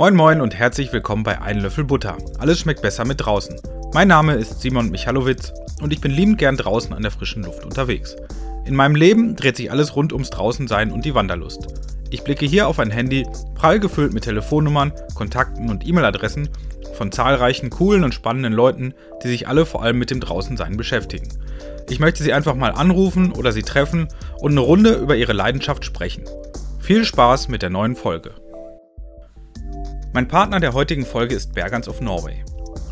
Moin Moin und herzlich willkommen bei Ein Löffel Butter. Alles schmeckt besser mit draußen. Mein Name ist Simon Michalowitz und ich bin liebend gern draußen an der frischen Luft unterwegs. In meinem Leben dreht sich alles rund ums Draußensein und die Wanderlust. Ich blicke hier auf ein Handy, prall gefüllt mit Telefonnummern, Kontakten und E-Mail-Adressen von zahlreichen coolen und spannenden Leuten, die sich alle vor allem mit dem Draußensein beschäftigen. Ich möchte sie einfach mal anrufen oder sie treffen und eine Runde über ihre Leidenschaft sprechen. Viel Spaß mit der neuen Folge. Mein Partner der heutigen Folge ist Bergans of Norway.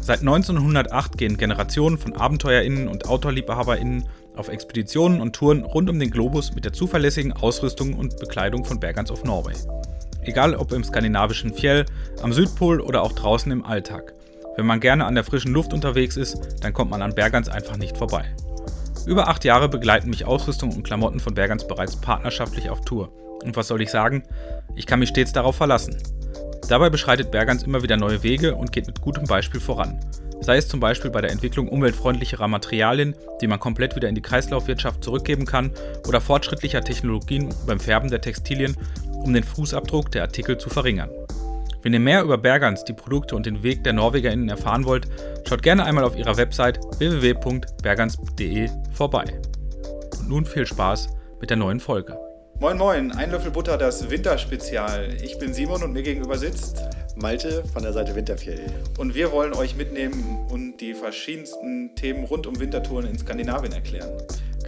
Seit 1908 gehen Generationen von AbenteuerInnen und OutdoorliebhaberInnen auf Expeditionen und Touren rund um den Globus mit der zuverlässigen Ausrüstung und Bekleidung von Bergans of Norway. Egal ob im skandinavischen Fjell, am Südpol oder auch draußen im Alltag. Wenn man gerne an der frischen Luft unterwegs ist, dann kommt man an Bergans einfach nicht vorbei. Über acht Jahre begleiten mich Ausrüstung und Klamotten von Bergans bereits partnerschaftlich auf Tour. Und was soll ich sagen? Ich kann mich stets darauf verlassen. Dabei beschreitet Bergans immer wieder neue Wege und geht mit gutem Beispiel voran. Sei es zum Beispiel bei der Entwicklung umweltfreundlicherer Materialien, die man komplett wieder in die Kreislaufwirtschaft zurückgeben kann, oder fortschrittlicher Technologien beim Färben der Textilien, um den Fußabdruck der Artikel zu verringern. Wenn ihr mehr über Bergans, die Produkte und den Weg der NorwegerInnen erfahren wollt, schaut gerne einmal auf ihrer Website www.bergans.de vorbei. Und nun viel Spaß mit der neuen Folge. Moin Moin, ein Löffel Butter, das Winterspezial. Ich bin Simon und mir gegenüber sitzt Malte von der Seite Winterfjell. Und wir wollen euch mitnehmen und die verschiedensten Themen rund um Wintertouren in Skandinavien erklären.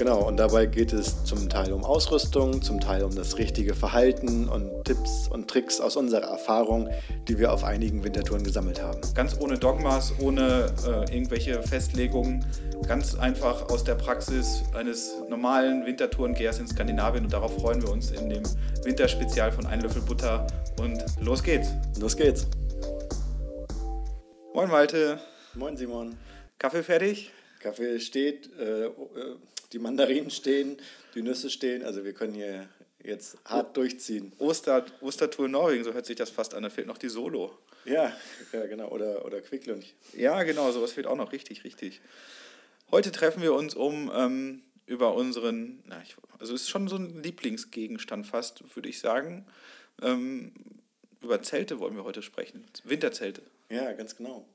Genau, und dabei geht es zum Teil um Ausrüstung, zum Teil um das richtige Verhalten und Tipps und Tricks aus unserer Erfahrung, die wir auf einigen Wintertouren gesammelt haben. Ganz ohne Dogmas, ohne äh, irgendwelche Festlegungen, ganz einfach aus der Praxis eines normalen Wintertourengehers in Skandinavien und darauf freuen wir uns in dem Winterspezial von Ein Löffel Butter und los geht's. Los geht's. Moin Malte. Moin Simon. Kaffee fertig? Kaffee steht, äh, äh, die Mandarinen stehen, die Nüsse stehen. Also wir können hier jetzt hart durchziehen. Oster, Ostertour Norwegen, so hört sich das fast an. Da fehlt noch die Solo. Ja, ja genau. Oder, oder Quicklunch. Ja, genau, sowas fehlt auch noch. Richtig, richtig. Heute treffen wir uns, um ähm, über unseren, na, ich, also es ist schon so ein Lieblingsgegenstand fast, würde ich sagen. Ähm, über Zelte wollen wir heute sprechen. Winterzelte. Ja, ganz genau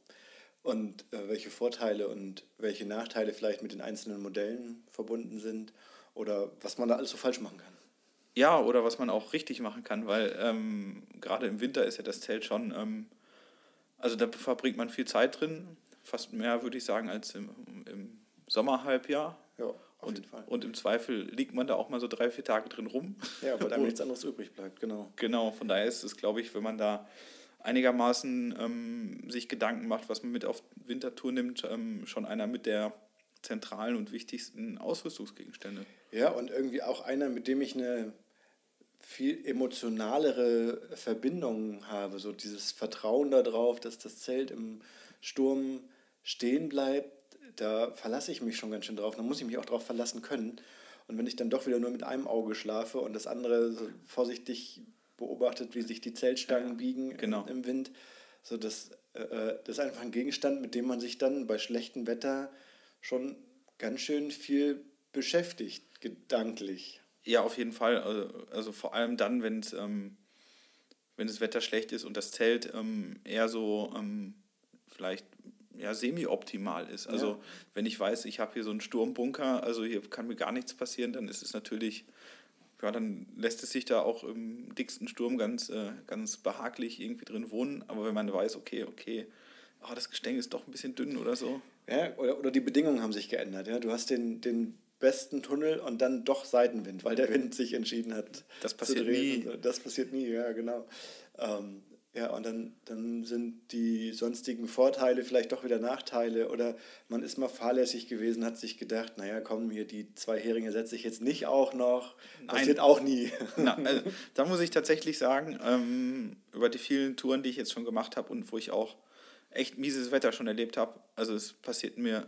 und äh, welche Vorteile und welche Nachteile vielleicht mit den einzelnen Modellen verbunden sind oder was man da alles so falsch machen kann. Ja, oder was man auch richtig machen kann, weil ähm, gerade im Winter ist ja das Zelt schon, ähm, also da verbringt man viel Zeit drin, fast mehr würde ich sagen als im, im Sommerhalbjahr. Ja, auf und, jeden Fall. Und im Zweifel liegt man da auch mal so drei, vier Tage drin rum. Ja, weil dann nichts anderes übrig bleibt, genau. Genau, von daher ist es, glaube ich, wenn man da einigermaßen ähm, sich Gedanken macht, was man mit auf Wintertour nimmt, ähm, schon einer mit der zentralen und wichtigsten Ausrüstungsgegenstände. Ja, und irgendwie auch einer, mit dem ich eine viel emotionalere Verbindung habe. So dieses Vertrauen darauf, dass das Zelt im Sturm stehen bleibt, da verlasse ich mich schon ganz schön drauf. Da muss ich mich auch drauf verlassen können. Und wenn ich dann doch wieder nur mit einem Auge schlafe und das andere so vorsichtig beobachtet, wie sich die Zeltstangen ja, biegen genau. im, Wind. So, das, äh, äh, das ist einfach ein Gegenstand, mit dem man sich dann bei schlechtem Wetter schon ganz schön viel beschäftigt, gedanklich. Ja, auf jeden Fall. Also, also vor allem dann, wenn es ähm, wenn das Wetter schlecht ist und das Zelt ähm, eher so ähm, vielleicht ja, semi-optimal ist. Also ja. wenn ich weiß, ich habe hier so einen Sturmbunker, also hier kann mir gar nichts passieren, dann ist es natürlich ja, dann lässt es sich da auch im dicksten Sturm ganz, äh, ganz behaglich irgendwie drin wohnen. Aber wenn man weiß, okay, okay, oh, das Gestänge ist doch ein bisschen dünn oder so. Ja, oder, oder die Bedingungen haben sich geändert. Ja? Du hast den, den besten Tunnel und dann doch Seitenwind, weil der Wind sich entschieden hat. Das passiert nie. Das passiert nie, ja, genau. Ähm, ja, und dann, dann sind die sonstigen Vorteile vielleicht doch wieder Nachteile oder man ist mal fahrlässig gewesen, hat sich gedacht, naja, komm, hier die zwei Heringe setze ich jetzt nicht auch noch. Passiert Nein. auch nie. Na, also, da muss ich tatsächlich sagen, ähm, über die vielen Touren, die ich jetzt schon gemacht habe und wo ich auch echt mieses Wetter schon erlebt habe, also es passiert mir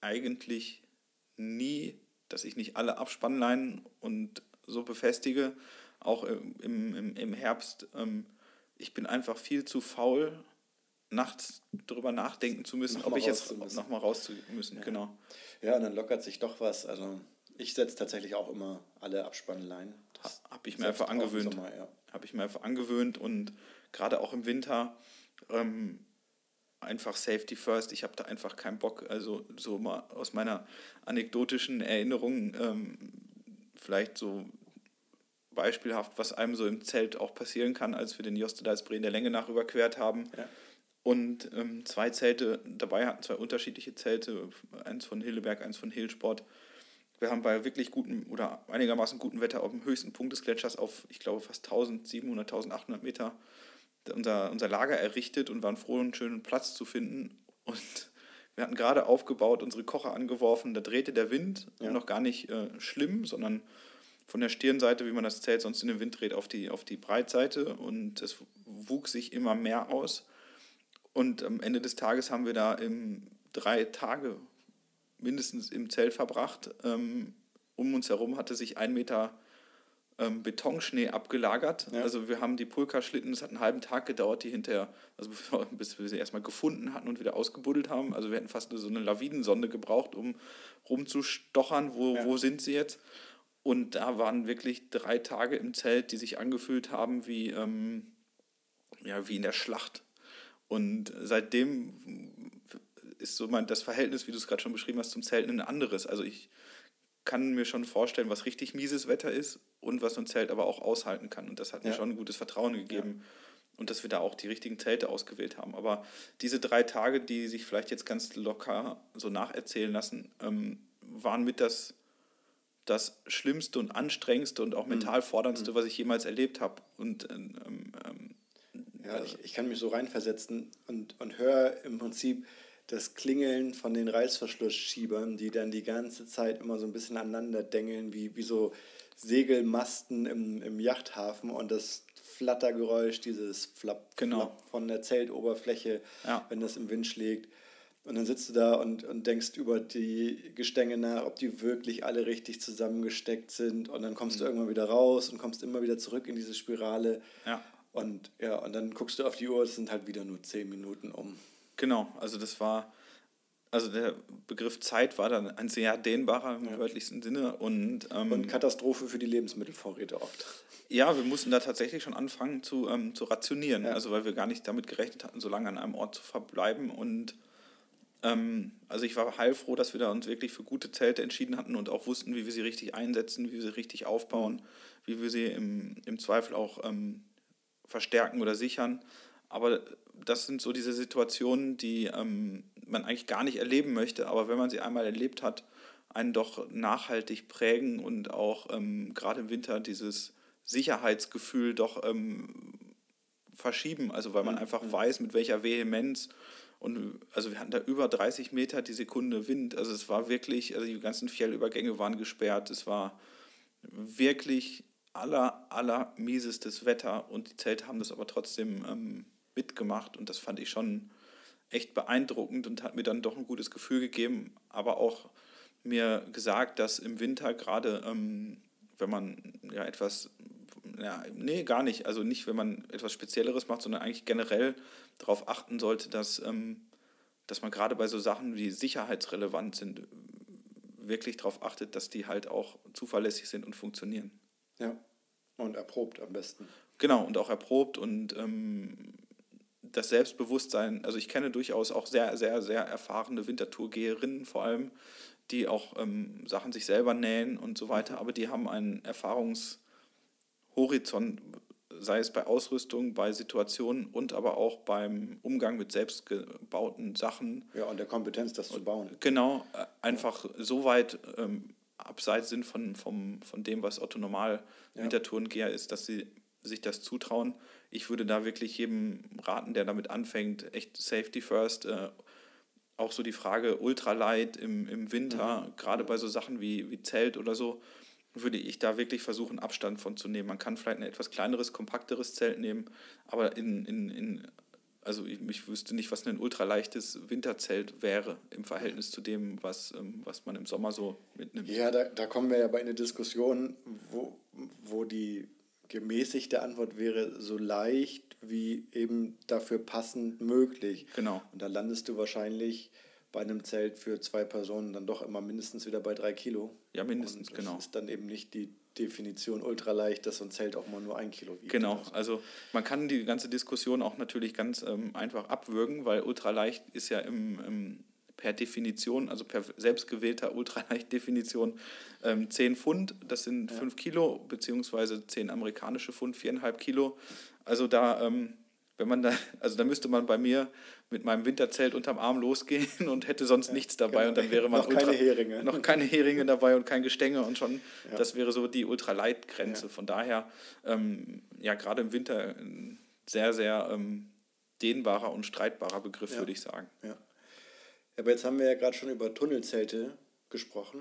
eigentlich nie, dass ich nicht alle Abspannleinen und so befestige auch im, im, im Herbst, ähm, ich bin einfach viel zu faul, nachts darüber nachdenken zu müssen, ob ich jetzt nochmal raus zu müssen. Ja. Genau. Ja, und dann lockert sich doch was. Also ich setze tatsächlich auch immer alle Abspannleinen. Habe ich mir einfach angewöhnt. Ja. habe ich mir einfach angewöhnt und gerade auch im Winter ähm, einfach Safety First. Ich habe da einfach keinen Bock. Also so mal aus meiner anekdotischen Erinnerung ähm, vielleicht so beispielhaft, was einem so im Zelt auch passieren kann, als wir den Jostedalsbree in der Länge nach überquert haben. Ja. Und ähm, zwei Zelte dabei hatten, zwei unterschiedliche Zelte, eins von Hilleberg, eins von Hillsport. Wir haben bei wirklich gutem oder einigermaßen gutem Wetter auf dem höchsten Punkt des Gletschers auf, ich glaube, fast 1700, 1800 Meter unser, unser Lager errichtet und waren froh, einen schönen Platz zu finden. Und wir hatten gerade aufgebaut, unsere Kocher angeworfen, da drehte der Wind, ja. noch gar nicht äh, schlimm, sondern von der Stirnseite, wie man das Zelt sonst in den Wind dreht, auf die, auf die Breitseite und es wuchs sich immer mehr aus. Und am Ende des Tages haben wir da im, drei Tage mindestens im Zelt verbracht. Ähm, um uns herum hatte sich ein Meter ähm, Betonschnee abgelagert. Ja. Also wir haben die Pulka-Schlitten, es hat einen halben Tag gedauert, die hinterher, also bis wir sie erstmal gefunden hatten und wieder ausgebuddelt haben. Also wir hätten fast so eine Lawinensonde gebraucht, um rumzustochern, wo, ja. wo sind sie jetzt. Und da waren wirklich drei Tage im Zelt, die sich angefühlt haben wie, ähm, ja, wie in der Schlacht. Und seitdem ist so mein, das Verhältnis, wie du es gerade schon beschrieben hast, zum Zelten ein anderes. Also ich kann mir schon vorstellen, was richtig mieses Wetter ist und was so ein Zelt aber auch aushalten kann. Und das hat ja. mir schon ein gutes Vertrauen gegeben. Ja. Und dass wir da auch die richtigen Zelte ausgewählt haben. Aber diese drei Tage, die sich vielleicht jetzt ganz locker so nacherzählen lassen, ähm, waren mit das, das Schlimmste und Anstrengendste und auch mhm. mental forderndste, mhm. was ich jemals erlebt habe. Und ähm, ähm, ja, äh, ich, ich kann mich so reinversetzen und, und höre im Prinzip, das Klingeln von den Reißverschlussschiebern, die dann die ganze Zeit immer so ein bisschen aneinander dengeln, wie, wie so Segelmasten im, im Yachthafen und das Flattergeräusch, dieses Flapp, genau. Flapp von der Zeltoberfläche, ja. wenn das im Wind schlägt. Und dann sitzt du da und, und denkst über die Gestänge nach, ob die wirklich alle richtig zusammengesteckt sind. Und dann kommst mhm. du irgendwann wieder raus und kommst immer wieder zurück in diese Spirale. Ja. Und ja, und dann guckst du auf die Uhr, es sind halt wieder nur zehn Minuten um. Genau, also das war, also der Begriff Zeit war dann ein sehr dehnbarer im ja. wörtlichsten Sinne und, ähm, und Katastrophe für die Lebensmittelvorräte oft. Ja, wir mussten da tatsächlich schon anfangen zu, ähm, zu rationieren, ja. also weil wir gar nicht damit gerechnet hatten, so lange an einem Ort zu verbleiben und also ich war heilfroh, dass wir da uns wirklich für gute Zelte entschieden hatten und auch wussten, wie wir sie richtig einsetzen, wie wir sie richtig aufbauen, mhm. wie wir sie im, im Zweifel auch ähm, verstärken oder sichern. Aber das sind so diese Situationen, die ähm, man eigentlich gar nicht erleben möchte, aber wenn man sie einmal erlebt hat, einen doch nachhaltig prägen und auch ähm, gerade im Winter dieses Sicherheitsgefühl doch ähm, verschieben. Also weil man mhm. einfach weiß, mit welcher Vehemenz und also wir hatten da über 30 Meter die Sekunde Wind. Also es war wirklich, also die ganzen Fjellübergänge waren gesperrt. Es war wirklich aller, aller miesestes Wetter und die Zelte haben das aber trotzdem ähm, mitgemacht und das fand ich schon echt beeindruckend und hat mir dann doch ein gutes Gefühl gegeben, aber auch mir gesagt, dass im Winter gerade, ähm, wenn man ja etwas, ja, nee, gar nicht, also nicht, wenn man etwas Spezielleres macht, sondern eigentlich generell darauf achten sollte, dass, ähm, dass man gerade bei so Sachen, die sicherheitsrelevant sind, wirklich darauf achtet, dass die halt auch zuverlässig sind und funktionieren. Ja, und erprobt am besten. Genau, und auch erprobt und ähm, das Selbstbewusstsein, also ich kenne durchaus auch sehr, sehr, sehr erfahrene Wintertourgeherinnen vor allem, die auch ähm, Sachen sich selber nähen und so weiter, mhm. aber die haben einen Erfahrungshorizont, sei es bei Ausrüstung, bei Situationen und aber auch beim Umgang mit selbstgebauten Sachen. Ja, und der Kompetenz, das zu bauen. Genau, äh, einfach ja. so weit ähm, abseits sind von, vom, von dem, was Otto Normal ja. Wintertourengeher ist, dass sie sich das zutrauen. Ich würde da wirklich jedem raten, der damit anfängt, echt Safety First. Äh, auch so die Frage Ultralight im, im Winter, mhm. gerade bei so Sachen wie, wie Zelt oder so, würde ich da wirklich versuchen, Abstand von zu nehmen. Man kann vielleicht ein etwas kleineres, kompakteres Zelt nehmen, aber in, in, in also ich, ich wüsste nicht, was ein ultraleichtes Winterzelt wäre im Verhältnis zu dem, was, ähm, was man im Sommer so mitnimmt. Ja, da, da kommen wir ja bei einer Diskussion, wo, wo die gemäßigte Antwort wäre so leicht wie eben dafür passend möglich. Genau. Und da landest du wahrscheinlich bei einem Zelt für zwei Personen dann doch immer mindestens wieder bei drei Kilo. Ja, mindestens, und genau. Das ist dann eben nicht die Definition ultraleicht, dass so ein Zelt auch mal nur ein Kilo wiegt. Genau, also man kann die ganze Diskussion auch natürlich ganz ähm, einfach abwürgen, weil ultraleicht ist ja im, im, per Definition, also per selbstgewählter Ultraleicht-Definition ähm, 10 Pfund, das sind ja. 5 Kilo, beziehungsweise 10 amerikanische Pfund, 4,5 Kilo. Also da, ähm, wenn man da, also da müsste man bei mir mit meinem Winterzelt unterm Arm losgehen und hätte sonst ja, nichts dabei genau. und dann wäre man noch ultra, keine Heringe. Noch keine Heringe dabei und kein Gestänge und schon, ja. das wäre so die Ultraleitgrenze. Ja. Von daher, ähm, ja, gerade im Winter ein sehr, sehr ähm, dehnbarer und streitbarer Begriff, würde ich sagen. Ja. Aber jetzt haben wir ja gerade schon über Tunnelzelte gesprochen.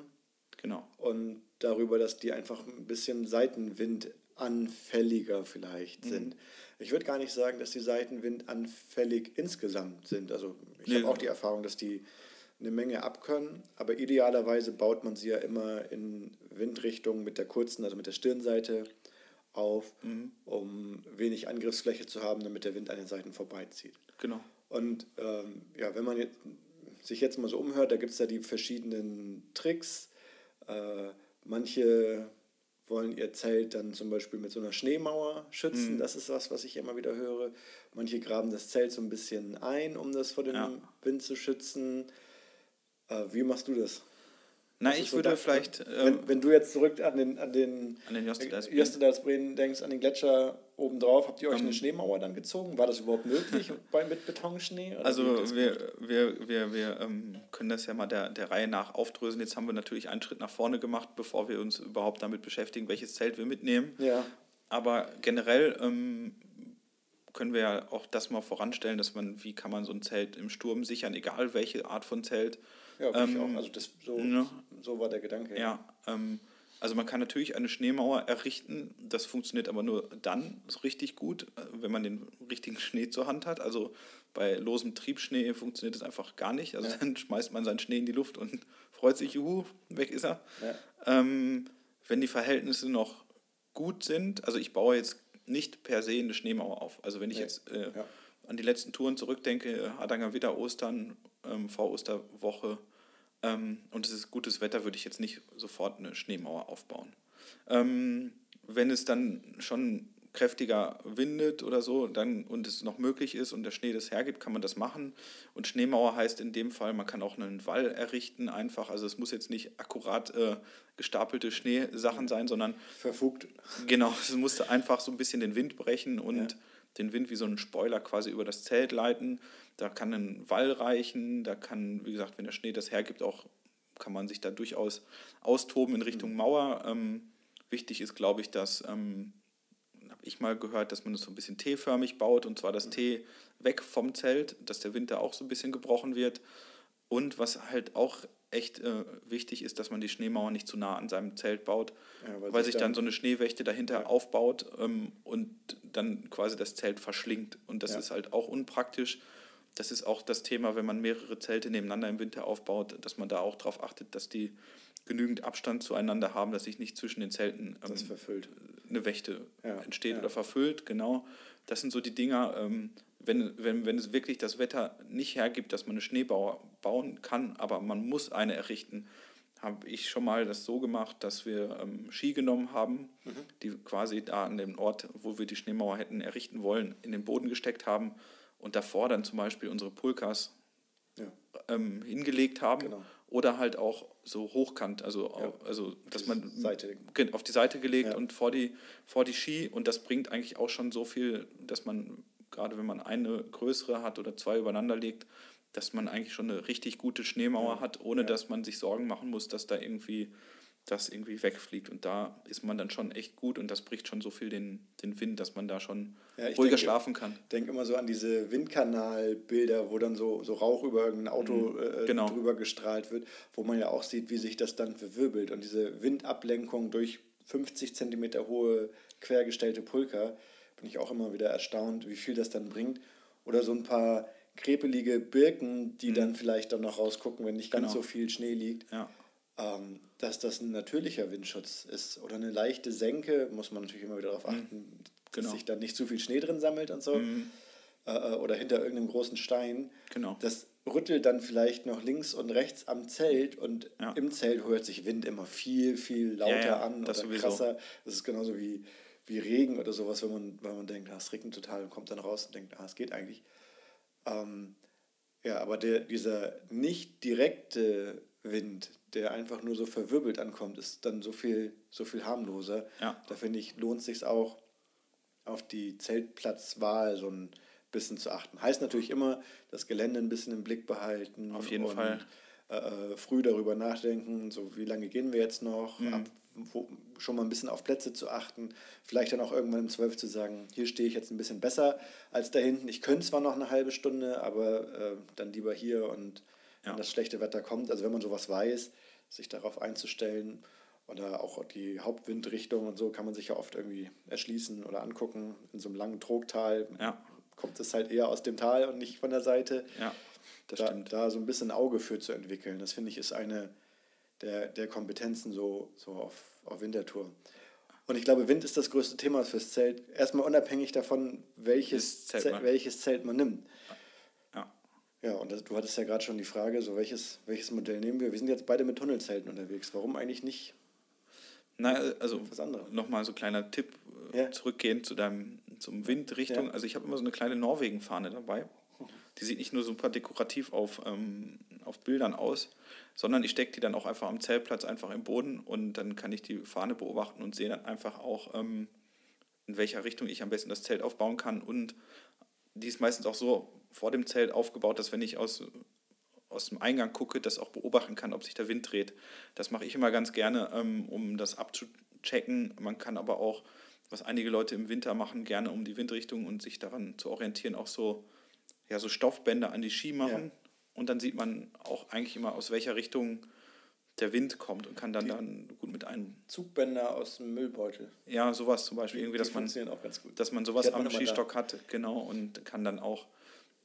Genau. Und darüber, dass die einfach ein bisschen seitenwindanfälliger vielleicht mhm. sind. Ich würde gar nicht sagen, dass die seitenwindanfällig insgesamt sind. Also ich nee. habe auch die Erfahrung, dass die eine Menge abkönnen, aber idealerweise baut man sie ja immer in Windrichtung mit der kurzen, also mit der Stirnseite auf, mhm. um wenig Angriffsfläche zu haben, damit der Wind an den Seiten vorbeizieht. Genau. Und ähm, ja, wenn man jetzt, sich jetzt mal so umhört, da gibt es ja die verschiedenen Tricks. Äh, manche wollen ihr Zelt dann zum Beispiel mit so einer Schneemauer schützen. Mhm. Das ist was, was ich immer wieder höre. Manche graben das Zelt so ein bisschen ein, um das vor dem ja. Wind zu schützen. Äh, wie machst du das? Na, ich würde das, vielleicht. Wenn, ähm, wenn, du jetzt zurück an den, an den, an den Jostedalsbreen denkst, an den Gletscher obendrauf, habt ihr euch um, eine ähm. Schneemauer dann gezogen? War das überhaupt möglich bei, mit Betonschnee? also, wir, wir, wir, wir ähm, können das ja mal der, der Reihe nach aufdröseln. Jetzt haben wir natürlich einen Schritt nach vorne gemacht, bevor wir uns überhaupt damit beschäftigen, welches Zelt wir mitnehmen. Ja. Aber generell ähm, können wir ja auch das mal voranstellen, dass man, wie kann man so ein Zelt im Sturm sichern, egal welche Art von Zelt. Ja, ähm, ich auch. Also das, so, ne? so war der Gedanke. Ja, ja ähm, also man kann natürlich eine Schneemauer errichten, das funktioniert aber nur dann so richtig gut, äh, wenn man den richtigen Schnee zur Hand hat. Also bei losem Triebschnee funktioniert das einfach gar nicht. Also ja. dann schmeißt man seinen Schnee in die Luft und freut sich, juhu, weg ist er. Ja. Ähm, wenn die Verhältnisse noch gut sind, also ich baue jetzt nicht per se eine Schneemauer auf. Also wenn ich nee. jetzt äh, ja. an die letzten Touren zurückdenke, Hardanger Witter, Ostern, ähm, Vor-Osterwoche, ähm, und es ist gutes Wetter, würde ich jetzt nicht sofort eine Schneemauer aufbauen. Ähm, wenn es dann schon kräftiger windet oder so dann, und es noch möglich ist und der Schnee das hergibt, kann man das machen. Und Schneemauer heißt in dem Fall, man kann auch einen Wall errichten einfach. Also es muss jetzt nicht akkurat äh, gestapelte Schneesachen sein, sondern... Verfugt. Genau, es musste einfach so ein bisschen den Wind brechen und ja. den Wind wie so einen Spoiler quasi über das Zelt leiten. Da kann ein Wall reichen, da kann, wie gesagt, wenn der Schnee das hergibt, auch kann man sich da durchaus austoben in Richtung mhm. Mauer. Ähm, wichtig ist, glaube ich, dass, ähm, habe ich mal gehört, dass man es das so ein bisschen T-förmig baut und zwar das mhm. T weg vom Zelt, dass der Wind da auch so ein bisschen gebrochen wird. Und was halt auch echt äh, wichtig ist, dass man die Schneemauer nicht zu nah an seinem Zelt baut, ja, weil, weil sich dann, dann, so eine Schneewächte dahinter ja. aufbaut ähm, und dann quasi das Zelt verschlingt. Und das ja. ist halt auch unpraktisch das ist auch das Thema, wenn man mehrere Zelte nebeneinander im Winter aufbaut, dass man da auch darauf achtet, dass die genügend Abstand zueinander haben, dass sich nicht zwischen den Zelten ähm, eine Wächte ja, entsteht ja. oder verfüllt. Genau, das sind so die Dinger. Ähm, wenn, wenn, wenn es wirklich das Wetter nicht hergibt, dass man eine Schneebauer bauen kann, aber man muss eine errichten, habe ich schon mal das so gemacht, dass wir ähm, Ski genommen haben, mhm. die quasi da an dem Ort, wo wir die Schneemauer hätten errichten wollen, in den Boden gesteckt haben und davor dann zum Beispiel unsere Pulkas ja. ähm, hingelegt haben. Genau. Oder halt auch so hochkant, also, ja. also dass man Seite. auf die Seite gelegt ja. und vor die, vor die Ski. Und das bringt eigentlich auch schon so viel, dass man, gerade wenn man eine größere hat oder zwei übereinander legt, dass man eigentlich schon eine richtig gute Schneemauer hat, ohne dass man sich Sorgen machen muss, dass da irgendwie das irgendwie wegfliegt. Und da ist man dann schon echt gut und das bricht schon so viel den, den Wind, dass man da schon ja, ruhiger denke, schlafen kann. Ich denke immer so an diese Windkanalbilder, wo dann so, so Rauch über irgendein Auto mhm, äh, genau. drüber gestrahlt wird, wo man ja auch sieht, wie sich das dann verwirbelt. Und diese Windablenkung durch 50 Zentimeter hohe quergestellte Pulker, bin ich auch immer wieder erstaunt, wie viel das dann bringt. Oder so ein paar krepelige Birken, die mhm. dann vielleicht dann noch rausgucken, wenn nicht ganz genau. so viel Schnee liegt. Ja ähm, dass das ein natürlicher Windschutz ist oder eine leichte Senke, muss man natürlich immer wieder darauf mhm. achten, mhm. genau. dass sich da nicht zu viel Schnee drin sammelt und so. Mhm. äh, äh, oder hinter irgendeinem großen Stein. Genau. Das rüttelt dann vielleicht noch links und rechts am Zelt und Ja. im Zelt hört sich Wind immer viel, viel lauter Ja, ja, an das oder sowieso. krasser. Das ist genauso wie, wie Regen oder sowas, wenn man, wenn man denkt, ah, es regnet total und kommt dann raus und denkt, ah, es geht eigentlich. Ähm, ja, aber der, dieser nicht direkte Wind, der einfach nur so verwirbelt ankommt, ist dann so viel, so viel harmloser. Ja. Da finde ich, lohnt sich auch auf die Zeltplatzwahl so ein bisschen zu achten. Heißt natürlich immer, das Gelände ein bisschen im Blick behalten. Auf jeden und, Fall. Äh, äh, früh darüber nachdenken, so wie lange gehen wir jetzt noch, Mhm. ab, wo, schon mal ein bisschen auf Plätze zu achten, vielleicht dann auch irgendwann um 12 zu sagen, hier stehe ich jetzt ein bisschen besser als da hinten. Ich könnte zwar noch eine halbe Stunde, aber äh, dann lieber hier und Ja. wenn das schlechte Wetter kommt, also wenn man sowas weiß, sich darauf einzustellen oder auch die Hauptwindrichtung und so kann man sich ja oft irgendwie erschließen oder angucken. In so einem langen Trogtal Ja. kommt es halt eher aus dem Tal und nicht von der Seite Ja, das da, stimmt. da so ein bisschen ein Auge für zu entwickeln. Das finde ich ist eine der, der Kompetenzen so, so auf, auf Wintertour. Und ich glaube, Wind ist das größte Thema fürs Zelt. Erstmal unabhängig davon, welches Zelt Zelt, man- welches Zelt man nimmt. Ja. Und das, du hattest ja gerade schon die Frage, so welches, welches Modell nehmen wir? Wir sind jetzt beide mit Tunnelzelten unterwegs. Warum eigentlich nicht? Na, also nochmal so kleiner Tipp äh, Ja. zurückgehend zu deinem zum Windrichtung. Ja. Also ich habe immer so eine kleine Norwegen-Fahne dabei. Die sieht nicht nur super dekorativ auf, ähm, auf Bildern aus, sondern ich stecke die dann auch einfach am Zeltplatz einfach im Boden und dann kann ich die Fahne beobachten und sehe dann einfach auch, ähm, in welcher Richtung ich am besten das Zelt aufbauen kann. Und die ist meistens auch so vor dem Zelt aufgebaut, dass wenn ich aus, aus dem Eingang gucke, das auch beobachten kann, ob sich der Wind dreht. Das mache ich immer ganz gerne, ähm, um das abzuchecken. Man kann aber auch, was einige Leute im Winter machen, gerne um die Windrichtung und sich daran zu orientieren, auch so, ja, so Stoffbänder an die Ski machen. Ja. Und dann sieht man auch eigentlich immer, aus welcher Richtung der Wind kommt und kann dann, dann gut mit einem, Zugbänder aus dem Müllbeutel. ja, sowas zum Beispiel, irgendwie, Die dass man auch ganz gut. dass man sowas am. Skistock hat, genau, und kann dann auch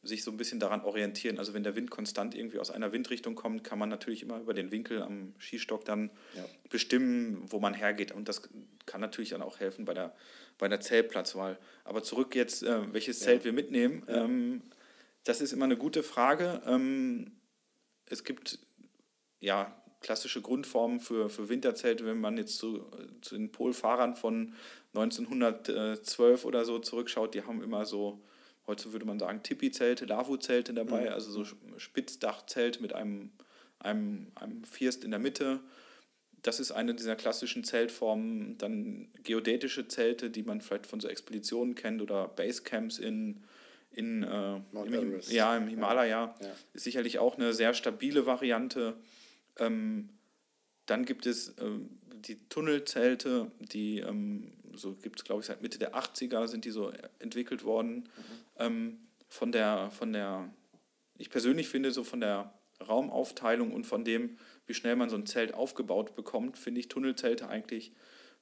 sich so ein bisschen daran orientieren. Also wenn der Wind konstant irgendwie aus einer Windrichtung kommt, kann man natürlich immer über den Winkel am Skistock dann Ja. bestimmen, wo man hergeht. Und das kann natürlich dann auch helfen bei der, bei der Zeltplatzwahl. Aber zurück jetzt, äh, welches Zelt wir mitnehmen. Ähm, das ist immer eine gute Frage. Ähm, es gibt ja klassische Grundformen für, für Winterzelte, wenn man jetzt zu, zu den Polfahrern von 1912 oder so zurückschaut, die haben immer so, heute würde man sagen, Tipi-Zelte, Lavu-Zelte dabei, also so Spitzdachzelt mit einem, einem, einem First in der Mitte. Das ist eine dieser klassischen Zeltformen. Dann geodätische Zelte, die man vielleicht von so Expeditionen kennt oder Basecamps in, in äh, im, ja, im Himalaya. Ja. Ist sicherlich auch eine sehr stabile Variante. Ähm, dann gibt es ähm, die Tunnelzelte, die ähm, so gibt es, glaube ich, seit Mitte der 80er sind die so entwickelt worden. Ähm, von der, von der, ich persönlich finde, so von der Raumaufteilung und von dem, wie schnell man so ein Zelt aufgebaut bekommt, finde ich Tunnelzelte eigentlich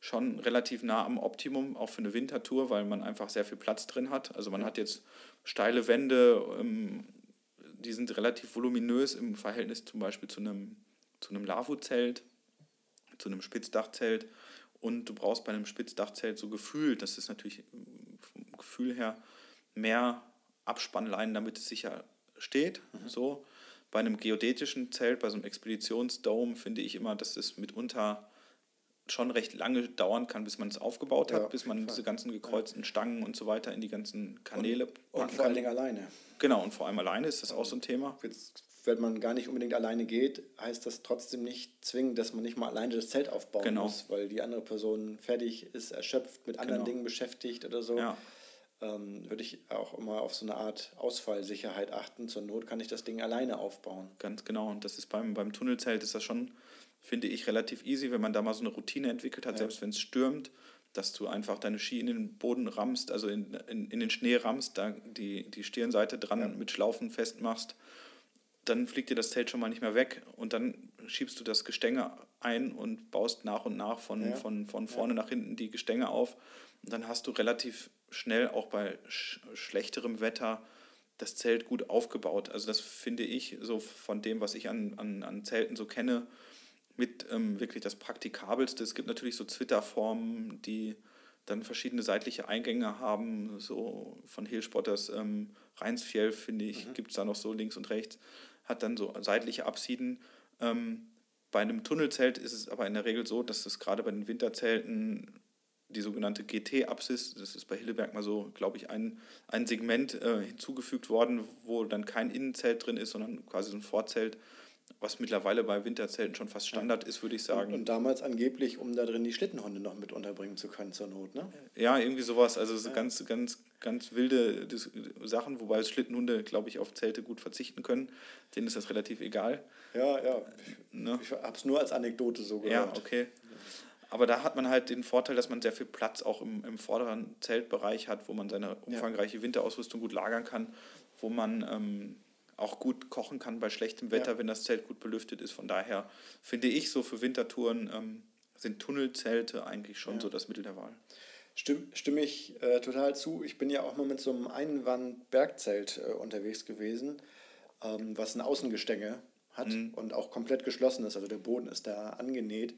schon relativ nah am Optimum, auch für eine Wintertour, weil man einfach sehr viel Platz drin hat. Also man hat jetzt steile Wände, ähm, die sind relativ voluminös im Verhältnis zum Beispiel zu einem, zu einem Lavu-Zelt, zu einem Spitzdachzelt. Und du brauchst bei einem Spitzdachzelt so gefühlt, das ist natürlich vom Gefühl her mehr Abspannleinen, damit es sicher steht. So. Bei einem geodätischen Zelt, bei so einem Expeditionsdome, finde ich immer, dass es mitunter schon recht lange dauern kann, bis man es aufgebaut Ja, hat, bis auf man diese ganzen gekreuzten Stangen und so weiter in die ganzen Kanäle Und packen vor allen kann. Dingen alleine. Genau, und vor allem alleine ist das auch so ein Thema. Jetzt, wenn man gar nicht unbedingt alleine geht, heißt das trotzdem nicht zwingend, dass man nicht mal alleine das Zelt aufbauen Genau. muss, weil die andere Person fertig ist, erschöpft, mit anderen Genau. Dingen beschäftigt oder so. Ja. Ähm, würde ich auch immer auf so eine Art Ausfallsicherheit achten. Zur Not kann ich das Ding alleine aufbauen. Ganz genau. Und das ist beim, beim Tunnelzelt ist das schon, finde ich, relativ easy, wenn man da mal so eine Routine entwickelt hat, Ja. selbst wenn es stürmt, dass du einfach deine Ski in den Boden rammst, also in, in, in den Schnee rammst, da die, die Stirnseite dran Ja. mit Schlaufen festmachst, dann fliegt dir das Zelt schon mal nicht mehr weg und dann schiebst du das Gestänge ein und baust nach und nach von, Ja. von, von vorne nach hinten die Gestänge auf. Und dann hast du relativ schnell auch bei sch schlechterem Wetter das Zelt gut aufgebaut. Also das finde ich so von dem, was ich an, an, an Zelten so kenne, mit ähm, wirklich das Praktikabelste. Es gibt natürlich so Twitter-Formen, die dann verschiedene seitliche Eingänge haben, so von Hillspotters ähm, Rheinsfjell, finde ich, Mhm. gibt es da noch so links und rechts, hat dann so seitliche Apsiden. Ähm, bei einem Tunnelzelt ist es aber in der Regel so, dass es gerade bei den Winterzelten die sogenannte GT-Apsis, das ist bei Hilleberg mal so, glaube ich, ein, ein Segment äh, hinzugefügt worden, wo dann kein Innenzelt drin ist, sondern quasi so ein Vorzelt, was mittlerweile bei Winterzelten schon fast Standard ist, würde ich sagen. Und damals angeblich, um da drin die Schlittenhunde noch mit unterbringen zu können zur Not, ne? Ja, irgendwie sowas. Also so ganz, ganz, ganz wilde Sachen, wobei Schlittenhunde, glaube ich, auf Zelte gut verzichten können. Denen ist das relativ egal. Ja, ja. Ne? Ich habe es nur als Anekdote so Ja, gehört. okay. Aber da hat man halt den Vorteil, dass man sehr viel Platz auch im, im vorderen Zeltbereich hat, wo man seine umfangreiche Winterausrüstung gut lagern kann, wo man ähm, auch gut kochen kann bei schlechtem Wetter, Ja. wenn das Zelt gut belüftet ist. Von daher finde ich so für Wintertouren ähm, sind Tunnelzelte eigentlich schon Ja. so das Mittel der Wahl. Stimm, stimme ich äh, total zu. Ich bin ja auch mal mit so einem Einwand-Bergzelt äh, unterwegs gewesen, ähm, was ein Außengestänge hat Mhm. und auch komplett geschlossen ist. Also der Boden ist da angenäht,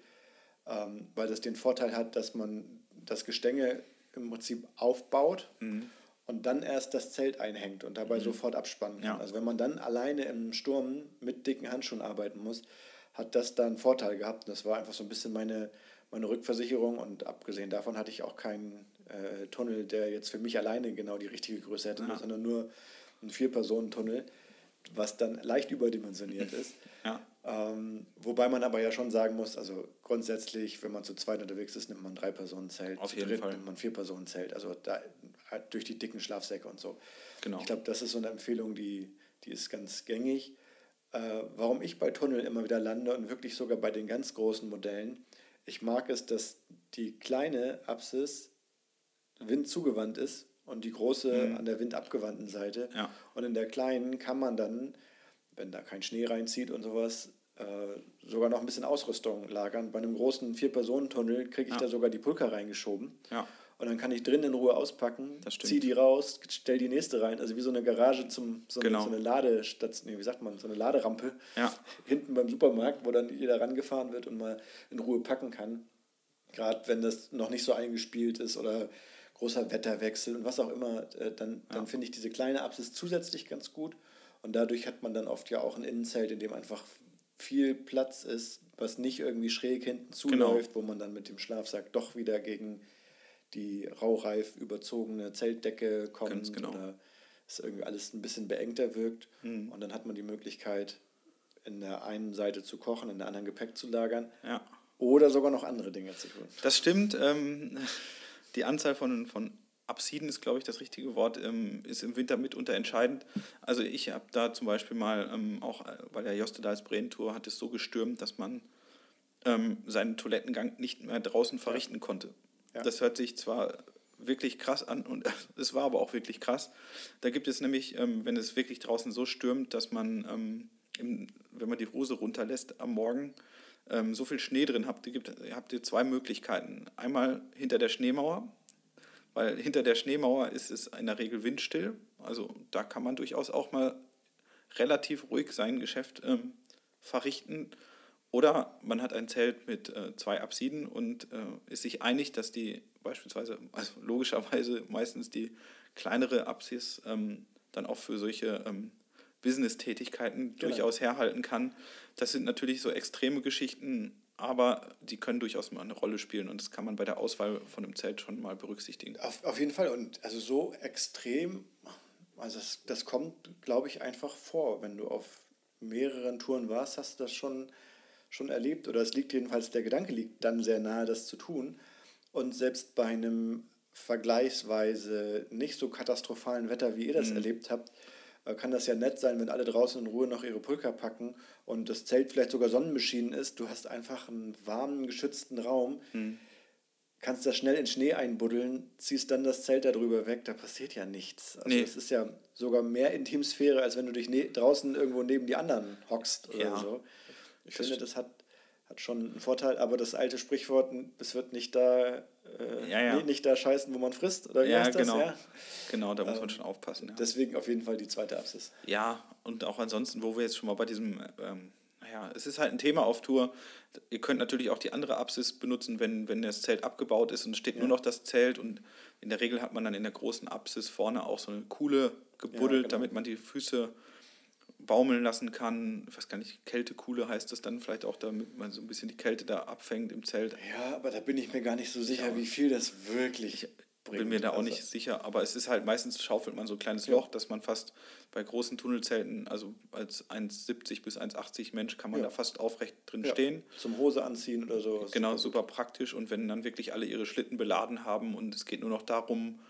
ähm, weil das den Vorteil hat, dass man das Gestänge im Prinzip aufbaut Mhm. und dann erst das Zelt einhängt und dabei sofort abspannen kann. Ja. Also wenn man dann alleine im Sturm mit dicken Handschuhen arbeiten muss, hat das dann einen Vorteil gehabt. Und das war einfach so ein bisschen meine, meine Rückversicherung und abgesehen davon hatte ich auch keinen äh, Tunnel, der jetzt für mich alleine genau die richtige Größe hätte, Ja. sondern nur ein Vier-Personen-Tunnel, was dann leicht überdimensioniert ist. Ja. Ähm, wobei man aber ja schon sagen muss, also grundsätzlich, wenn man zu zweit unterwegs ist, nimmt man ein Drei-Personen-Zelt. Auf zu jeden dritt Fall. nimmt man ein Vier-Personen-Zelt. Also da, halt durch die dicken Schlafsäcke und so. Genau. Ich glaube, das ist so eine Empfehlung, die, die ist ganz gängig. Äh, warum ich bei Tunnel immer wieder lande und wirklich sogar bei den ganz großen Modellen, ich mag es, dass die kleine Apsis windzugewandt ist und die große an der windabgewandten Seite. Ja. Und in der kleinen kann man dann, wenn da kein Schnee reinzieht und sowas, äh, sogar noch ein bisschen Ausrüstung lagern. Bei einem großen Vier-Personen-Tunnel kriege ich Ja. da sogar die Pulker reingeschoben. Ja. Und dann kann ich drin in Ruhe auspacken, zieh die raus, stell die nächste rein. Also wie so eine Garage zum, so, Genau. eine, so eine Ladestation, nee, wie sagt man, so eine Laderampe. Ja. Hinten beim Supermarkt, wo dann jeder rangefahren wird und mal in Ruhe packen kann. Gerade wenn das noch nicht so eingespielt ist oder großer Wetterwechsel und was auch immer, äh, dann, dann finde ich diese kleine Apsis zusätzlich ganz gut. Und dadurch hat man dann oft ja auch ein Innenzelt, in dem einfach viel Platz ist, was nicht irgendwie schräg hinten Genau. zuläuft, wo man dann mit dem Schlafsack doch wieder gegen die raureif überzogene Zeltdecke kommt Ganz genau. oder es irgendwie alles ein bisschen beengter wirkt. Mhm. Und dann hat man die Möglichkeit, in der einen Seite zu kochen, in der anderen Gepäck zu lagern Ja. oder sogar noch andere Dinge zu tun. Das stimmt. Ähm, die Anzahl von, von Apsiden ist, glaube ich, das richtige Wort, ähm, ist im Winter mitunter entscheidend. Also ich habe da zum Beispiel mal ähm, auch äh, bei der Jostedals Brenntour hat es so gestürmt, dass man ähm, seinen Toilettengang nicht mehr draußen verrichten konnte. Ja. Das hört sich zwar wirklich krass an und es war aber auch wirklich krass. Da gibt es nämlich, ähm, wenn es wirklich draußen so stürmt, dass man, ähm, im, wenn man die Hose runterlässt am Morgen, ähm, so viel Schnee drin habt, gibt, habt ihr zwei Möglichkeiten. Einmal hinter der Schneemauer, weil hinter der Schneemauer ist es in der Regel windstill. Also da kann man durchaus auch mal relativ ruhig sein Geschäft ähm, verrichten. Oder man hat ein Zelt mit äh, zwei Apsiden und äh, ist sich einig, dass die beispielsweise, also logischerweise meistens die kleinere Apsis ähm, dann auch für solche ähm, Business-Tätigkeiten Genau. durchaus herhalten kann. Das sind natürlich so extreme Geschichten, aber die können durchaus mal eine Rolle spielen und das kann man bei der Auswahl von einem Zelt schon mal berücksichtigen. Auf, auf jeden Fall. Und also so extrem, also das, das kommt, glaube ich, einfach vor. Wenn du auf mehreren Touren warst, hast du das schon, schon erlebt. Oder es liegt jedenfalls, der Gedanke liegt dann sehr nahe, das zu tun. Und selbst bei einem vergleichsweise nicht so katastrophalen Wetter, wie ihr das erlebt habt, äh, kann das ja nett sein, wenn alle draußen in Ruhe noch ihre Pulker packen und das Zelt vielleicht sogar Sonnenbeschienen ist. Du hast einfach einen warmen, geschützten Raum kannst da schnell in Schnee einbuddeln, ziehst dann das Zelt darüber weg, da passiert ja nichts. Also Nee. das ist ja sogar mehr Intimsphäre, als wenn du dich ne draußen irgendwo neben die anderen hockst oder Ja. so. Ich Das finde, das hat, hat schon einen Vorteil, aber das alte Sprichwort, es wird nicht da, äh, Ja, ja. nee, nicht da scheißen, wo man frisst, oder wie Ja, heißt das? genau. Ja? Genau, da muss man schon aufpassen. Ja. Deswegen auf jeden Fall die zweite Apsis. Ja, und auch ansonsten, wo wir jetzt schon mal bei diesem, ähm, naja, es ist halt ein Thema auf Tour. Ihr könnt natürlich auch die andere Apsis benutzen, wenn, wenn das Zelt abgebaut ist und es steht nur noch das Zelt und in der Regel hat man dann in der großen Apsis vorne auch so eine coole gebuddelt, genau. damit man die Füße baumeln lassen kann. Ich weiß gar nicht, Kältekuhle heißt das dann vielleicht auch, damit man so ein bisschen die Kälte da abfängt im Zelt. Ja, aber da bin ich mir gar nicht so sicher, ja. wie viel das wirklich. Ich bin mir da auch also. nicht sicher, aber es ist halt meistens schaufelt man so ein kleines Loch, dass man fast bei großen Tunnelzelten, also als 1,70 bis 1,80 Mensch, kann man ja. da fast aufrecht drin ja. stehen. Zum Hose anziehen oder so. Genau, super praktisch. Und wenn dann wirklich alle ihre Schlitten beladen haben und es geht nur noch darum,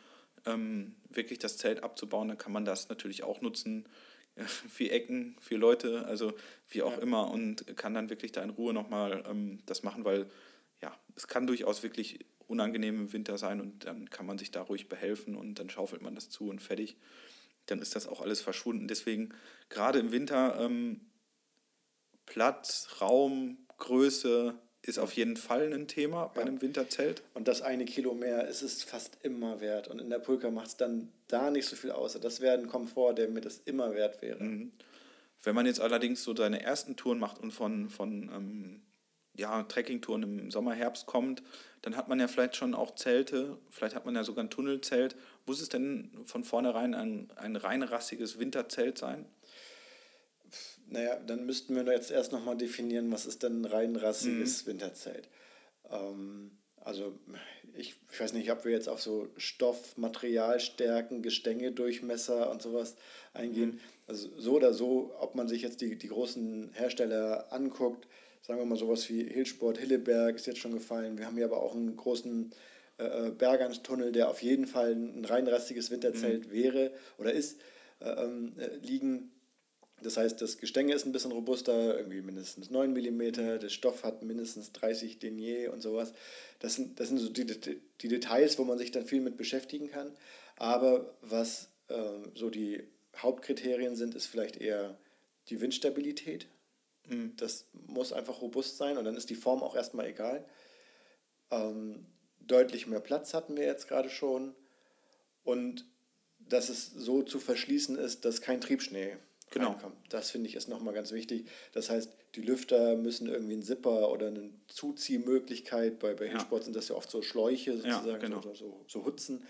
ähm, wirklich das Zelt abzubauen, dann kann man das natürlich auch nutzen vier Ecken, vier Leute, also wie auch ja. immer und kann dann wirklich da in Ruhe nochmal ähm, das machen, weil ja, es kann durchaus wirklich unangenehm im Winter sein und dann kann man sich da ruhig behelfen und dann schaufelt man das zu und fertig. Dann ist das auch alles verschwunden. Deswegen gerade im Winter ähm, Platz, Raum, Größe, ist auf jeden Fall ein Thema bei ja. einem Winterzelt. Und das eine Kilo mehr ist es fast immer wert. Und in der Pulka macht es dann da nicht so viel aus. Das wäre ein Komfort, der mir das immer wert wäre. Mhm. Wenn man jetzt allerdings so seine ersten Touren macht und von, von ähm, ja, Trekkingtouren im Sommer, Herbst kommt, dann hat man ja vielleicht schon auch Zelte, vielleicht hat man ja sogar ein Tunnelzelt. Muss es denn von vornherein ein, ein rein rassiges Winterzelt sein? Naja, dann müssten wir jetzt erst nochmal definieren, was ist denn ein rein rassiges mhm. Winterzelt. Ähm, also ich, ich weiß nicht, ob wir jetzt auf so Stoff, Materialstärken, Gestänge, Durchmesser und sowas eingehen. Mhm. Also so oder so, ob man sich jetzt die, die großen Hersteller anguckt, sagen wir mal sowas wie Hillsport, Hilleberg ist jetzt schon gefallen. Wir haben hier aber auch einen großen äh, äh Bergangstunnel, der auf jeden Fall ein rein rassiges Winterzelt mhm. wäre oder ist, äh, ähm, äh, liegen das heißt, das Gestänge ist ein bisschen robuster, irgendwie mindestens 9 mm, der Stoff hat mindestens 30 Denier und sowas. Das sind, das sind so die, die Details, wo man sich dann viel mit beschäftigen kann. Aber was äh, so die Hauptkriterien sind, ist vielleicht eher die Windstabilität. Mhm. Das muss einfach robust sein und dann ist die Form auch erstmal egal. Ähm, deutlich mehr Platz hatten wir jetzt gerade schon. Und dass es so zu verschließen ist, dass kein Triebschnee genau. reinkommt. Das finde ich ist nochmal ganz wichtig. Das heißt, die Lüfter müssen irgendwie einen Zipper oder eine Zuziehmöglichkeit, bei, bei ja. Hinsport sind das ja oft so Schläuche sozusagen, ja, genau. so, so, so Hutzen,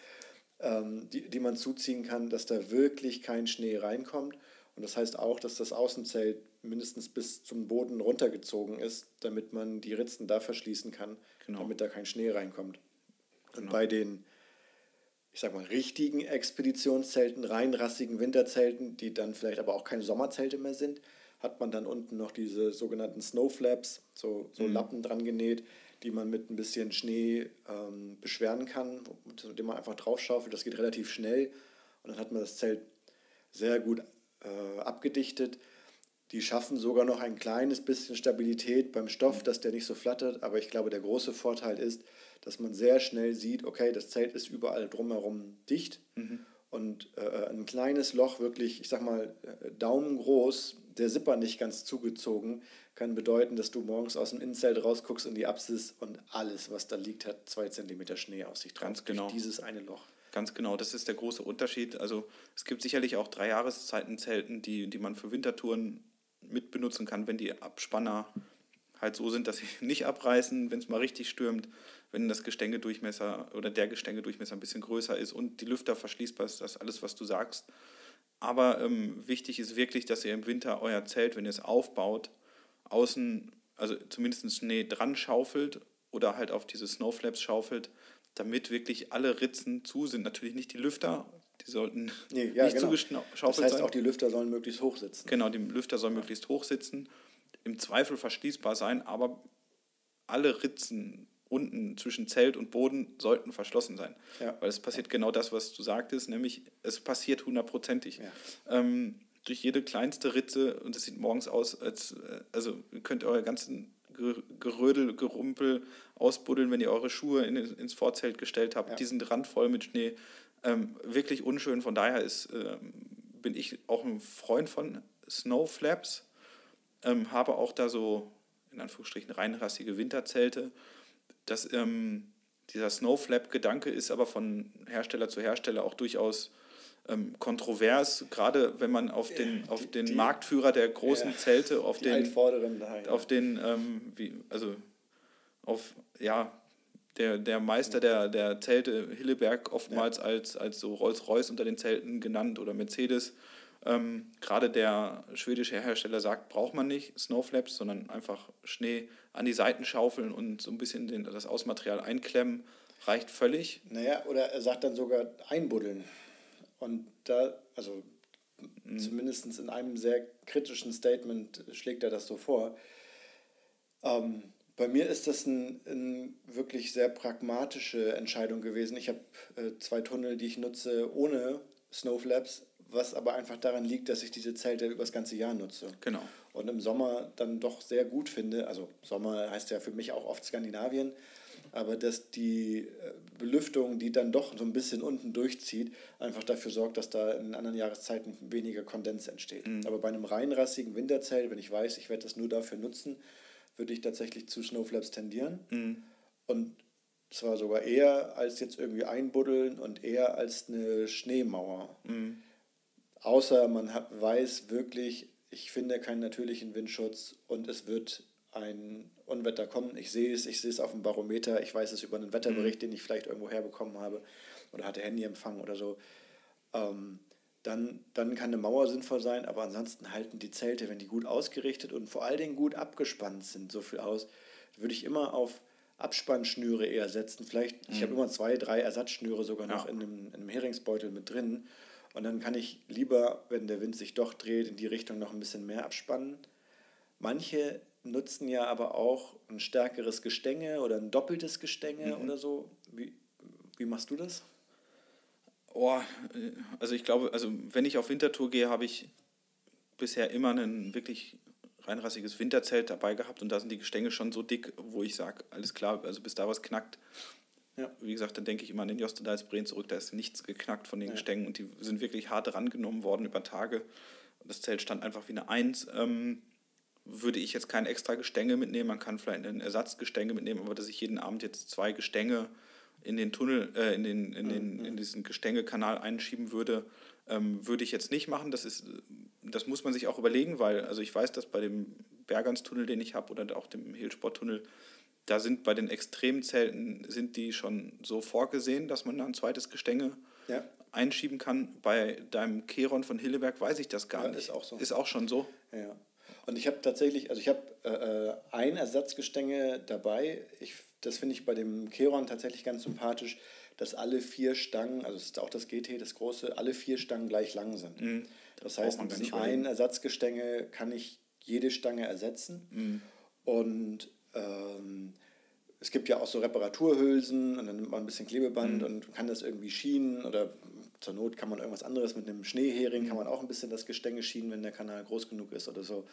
ähm, die, die man zuziehen kann, dass da wirklich kein Schnee reinkommt. Und das heißt auch, dass das Außenzelt mindestens bis zum Boden runtergezogen ist, damit man die Ritzen da verschließen kann, genau. damit da kein Schnee reinkommt. Und genau. bei den ich sag mal, richtigen Expeditionszelten, reinrassigen Winterzelten, die dann vielleicht aber auch keine Sommerzelte mehr sind, hat man dann unten noch diese sogenannten Snowflaps, so, so mhm. Lappen dran genäht, die man mit ein bisschen Schnee ähm, beschweren kann, mit dem man einfach draufschaufelt. Das geht relativ schnell und dann hat man das Zelt sehr gut äh, abgedichtet. Die schaffen sogar noch ein kleines bisschen Stabilität beim Stoff, dass der nicht so flattert. Aber ich glaube, der große Vorteil ist, dass man sehr schnell sieht, okay, das Zelt ist überall drumherum dicht. Mhm. Und äh, ein kleines Loch, wirklich, ich sag mal, äh, daumengroß, der Zipper nicht ganz zugezogen, kann bedeuten, dass du morgens aus dem Innenzelt rausguckst in die Apsis und alles, was da liegt, hat zwei Zentimeter Schnee auf sich drauf. Ganz genau. Dieses eine Loch. Ganz genau, das ist der große Unterschied. Also es gibt sicherlich auch drei Jahreszeiten Zelten, die, die man für Wintertouren mit benutzen kann, wenn die Abspanner halt so sind, dass sie nicht abreißen, wenn es mal richtig stürmt, wenn das Gestängedurchmesser oder der Gestängedurchmesser ein bisschen größer ist und die Lüfter verschließbar ist, das ist alles, was du sagst. Aber ähm, wichtig ist wirklich, dass ihr im Winter euer Zelt, wenn ihr es aufbaut, außen, also zumindest Schnee dran schaufelt oder halt auf diese Snowflaps schaufelt, damit wirklich alle Ritzen zu sind. Natürlich nicht die Lüfter, die sollten nee, ja, nicht genau. zugeschaufelt sein. Das heißt, sein. auch die Lüfter sollen möglichst hoch sitzen. Genau, die Lüfter sollen möglichst hoch sitzen, im Zweifel verschließbar sein, aber alle Ritzen unten zwischen Zelt und Boden sollten verschlossen sein. Ja. Weil es passiert genau das, was du sagtest, nämlich es passiert hundertprozentig. Ja. Ähm, durch jede kleinste Ritze, und es sieht morgens aus, als, äh, also ihr könnt eure ganzen Gerödel, Gerumpel ausbuddeln, wenn ihr eure Schuhe in, ins Vorzelt gestellt habt. Ja. Die sind randvoll mit Schnee. Ähm, wirklich unschön. Von daher ist, äh, bin ich auch ein Freund von Snowflaps. Ähm, habe auch da so, in Anführungsstrichen, reinrassige Winterzelte. Das, ähm, dieser Snowflap-Gedanke ist aber von Hersteller zu Hersteller auch durchaus ähm, kontrovers, gerade wenn man auf den, auf den die, Marktführer der großen ja, Zelte, auf den, daheim, auf den, ähm, wie, also auf, ja, der, der Meister der, der Zelte, Hilleberg, oftmals ja. als, als so Rolls-Royce unter den Zelten genannt oder Mercedes. Ähm, Gerade der schwedische Hersteller sagt, braucht man nicht Snowflaps, sondern einfach Schnee an die Seiten schaufeln und so ein bisschen den, das Ausmaterial einklemmen, reicht völlig. Naja, oder er sagt dann sogar einbuddeln. Und da, also mhm. zumindest in einem sehr kritischen Statement schlägt er das so vor. Ähm, bei mir ist das eine ein wirklich sehr pragmatische Entscheidung gewesen. Ich habe äh, zwei Tunnel, die ich nutze ohne Snowflaps, was aber einfach daran liegt, dass ich diese Zelte über das ganze Jahr nutze. Genau. Und im Sommer dann doch sehr gut finde. Also Sommer heißt ja für mich auch oft Skandinavien, aber dass die äh, Belüftung, die dann doch so ein bisschen unten durchzieht, einfach dafür sorgt, dass da in anderen Jahreszeiten weniger Kondens entsteht. Mhm. Aber bei einem reinrassigen Winterzelt, wenn ich weiß, ich werde das nur dafür nutzen, würde ich tatsächlich zu Snowflaps tendieren. Mhm. Und zwar sogar eher als jetzt irgendwie einbuddeln und eher als eine Schneemauer. Mhm. Außer man hat, weiß wirklich, ich finde keinen natürlichen Windschutz und es wird ein Unwetter kommen. Ich sehe es, ich sehe es auf dem Barometer, ich weiß es über einen Wetterbericht, mhm. den ich vielleicht irgendwo herbekommen habe oder hatte Handyempfang oder so. Ähm, dann, dann kann eine Mauer sinnvoll sein, aber ansonsten halten die Zelte, wenn die gut ausgerichtet und vor allen Dingen gut abgespannt sind, so viel aus, würde ich immer auf Abspannschnüre eher setzen. Vielleicht, mhm. ich habe immer zwei, drei Ersatzschnüre sogar noch ja. in, einem, in einem Heringsbeutel mit drin. Und dann kann ich lieber, wenn der Wind sich doch dreht, in die Richtung noch ein bisschen mehr abspannen. Manche nutzen ja aber auch ein stärkeres Gestänge oder ein doppeltes Gestänge mhm. oder so. Wie, wie machst du das? Oh, also ich glaube, also wenn ich auf Wintertour gehe, habe ich bisher immer ein wirklich reinrassiges Winterzelt dabei gehabt und da sind die Gestänge schon so dick, wo ich sage, alles klar, also bis da was knackt. Ja. Wie gesagt, dann denke ich immer an den Jostedalsbreen zurück, da ist nichts geknackt von den ja. Gestängen und die sind wirklich hart rangenommen worden über Tage. Das Zelt stand einfach wie eine Eins. Ähm, würde ich jetzt kein extra Gestänge mitnehmen, man kann vielleicht ein Ersatzgestänge mitnehmen, aber dass ich jeden Abend jetzt zwei Gestänge in den Tunnel, äh, in, den, in, den, mhm. in diesen Gestängekanal einschieben würde, ähm, würde ich jetzt nicht machen. Das, ist, das muss man sich auch überlegen, weil also ich weiß, dass bei dem Bergernstunnel, den ich habe, oder auch dem Hilsporttunnel, da sind bei den Extremzelten sind die schon so vorgesehen, dass man da ein zweites Gestänge ja. einschieben kann. Bei deinem Keron von Hilleberg weiß ich das gar ja, nicht. Ist auch so. Ist auch schon so. Ja. Und ich habe tatsächlich, also ich habe äh, äh, ein Ersatzgestänge dabei. Ich das finde ich bei dem Keron tatsächlich ganz sympathisch, dass alle vier Stangen, also es ist auch das GT, das große, alle vier Stangen gleich lang sind. Mhm. Das, das heißt, mit einen Ersatzgestänge kann ich jede Stange ersetzen. Mhm. Und ähm, es gibt ja auch so Reparaturhülsen und dann nimmt man ein bisschen Klebeband mhm. und kann das irgendwie schienen oder zur Not kann man irgendwas anderes mit einem Schneehering, mhm. kann man auch ein bisschen das Gestänge schienen, wenn der Kanal groß genug ist oder so.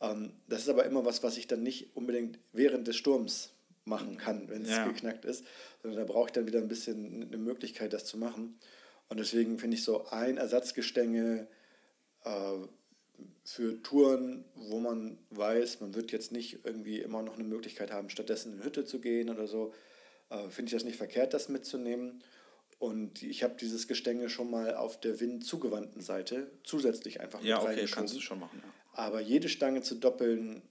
Ähm, das ist aber immer was, was ich dann nicht unbedingt während des Sturms machen kann, wenn es ja. geknackt ist. Sondern da brauche ich dann wieder ein bisschen eine Möglichkeit, das zu machen. Und deswegen finde ich so ein Ersatzgestänge äh, für Touren, wo man weiß, man wird jetzt nicht irgendwie immer noch eine Möglichkeit haben, stattdessen in eine Hütte zu gehen oder so, äh, finde ich das nicht verkehrt, das mitzunehmen. Und ich habe dieses Gestänge schon mal auf der windzugewandten Seite zusätzlich einfach mit Ja, okay, kannst du schon machen. Ja. Aber jede Stange zu doppeln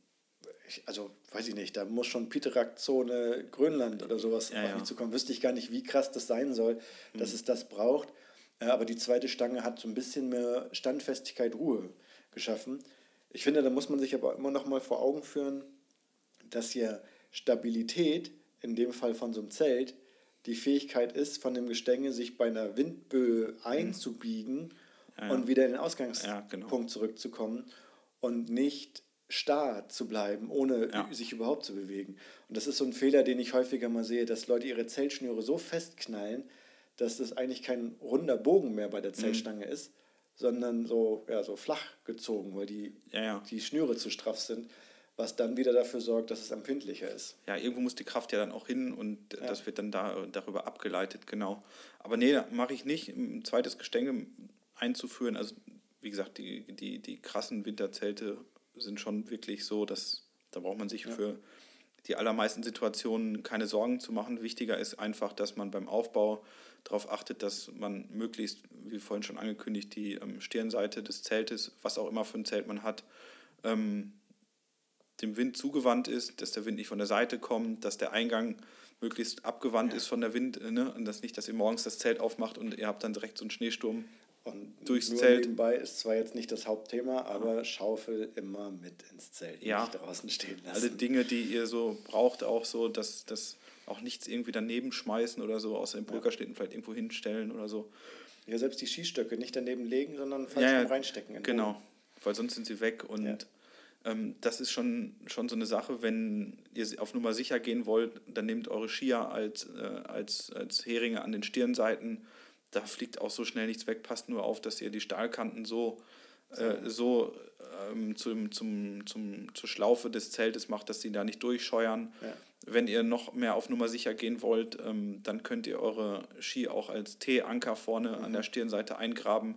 ich, also weiß ich nicht, da muss schon Piterak-Zone Grönland oder sowas ja, auf ja. mich zukommen. Wüsste ich gar nicht, wie krass das sein soll, dass mhm. es das braucht. Aber die zweite Stange hat so ein bisschen mehr Standfestigkeit, Ruhe geschaffen. Ich finde, da muss man sich aber immer noch mal vor Augen führen, dass ja Stabilität, in dem Fall von so einem Zelt, die Fähigkeit ist, von dem Gestänge sich bei einer Windböe einzubiegen ja, ja. und wieder in den Ausgangspunkt ja, genau. zurückzukommen und nicht starr zu bleiben, ohne sich überhaupt zu bewegen. Und das ist so ein Fehler, den ich häufiger mal sehe, dass Leute ihre Zeltschnüre so festknallen, dass das eigentlich kein runder Bogen mehr bei der mhm. Zeltstange mhm. ist, sondern so, ja, so flach gezogen, weil die, ja, ja. die Schnüre zu straff sind, was dann wieder dafür sorgt, dass es empfindlicher ist. Ja, irgendwo muss die Kraft ja dann auch hin und ja. das wird dann da, darüber abgeleitet, genau. Aber nee, mache ich nicht, ein zweites Gestänge einzuführen. Also wie gesagt, die, die, die krassen Winterzelte sind schon wirklich so, dass da braucht man sich ja. für die allermeisten Situationen keine Sorgen zu machen. Wichtiger ist einfach, dass man beim Aufbau darauf achtet, dass man möglichst, wie vorhin schon angekündigt, die ähm, Stirnseite des Zeltes, was auch immer für ein Zelt man hat, ähm, dem Wind zugewandt ist, dass der Wind nicht von der Seite kommt, dass der Eingang möglichst abgewandt ja. ist von der Wind, ne? und das nicht, dass ihr morgens das Zelt aufmacht und ihr habt dann direkt so einen Schneesturm und durchs nur Zelt. Nebenbei ist zwar jetzt nicht das Hauptthema, aber Schaufel immer mit ins Zelt, ja. nicht draußen stehen lassen. Alle Dinge, die ihr so braucht, auch so, dass das auch nichts irgendwie daneben schmeißen oder so, außer im Pulkerstädten ja. vielleicht irgendwo hinstellen oder so. Ja, selbst die Skistöcke nicht daneben legen, sondern falsch ja, reinstecken. Genau, weil sonst sind sie weg und ja. ähm, das ist schon, schon so eine Sache, wenn ihr auf Nummer sicher gehen wollt, dann nehmt eure Skier als, äh, als, als Heringe an den Stirnseiten da fliegt auch so schnell nichts weg. Passt nur auf, dass ihr die Stahlkanten so, äh, so ähm, zum, zum, zum, zur Schlaufe des Zeltes macht, dass sie da nicht durchscheuern. Ja. Wenn ihr noch mehr auf Nummer sicher gehen wollt, ähm, dann könnt ihr eure Ski auch als T-Anker vorne mhm. an der Stirnseite eingraben.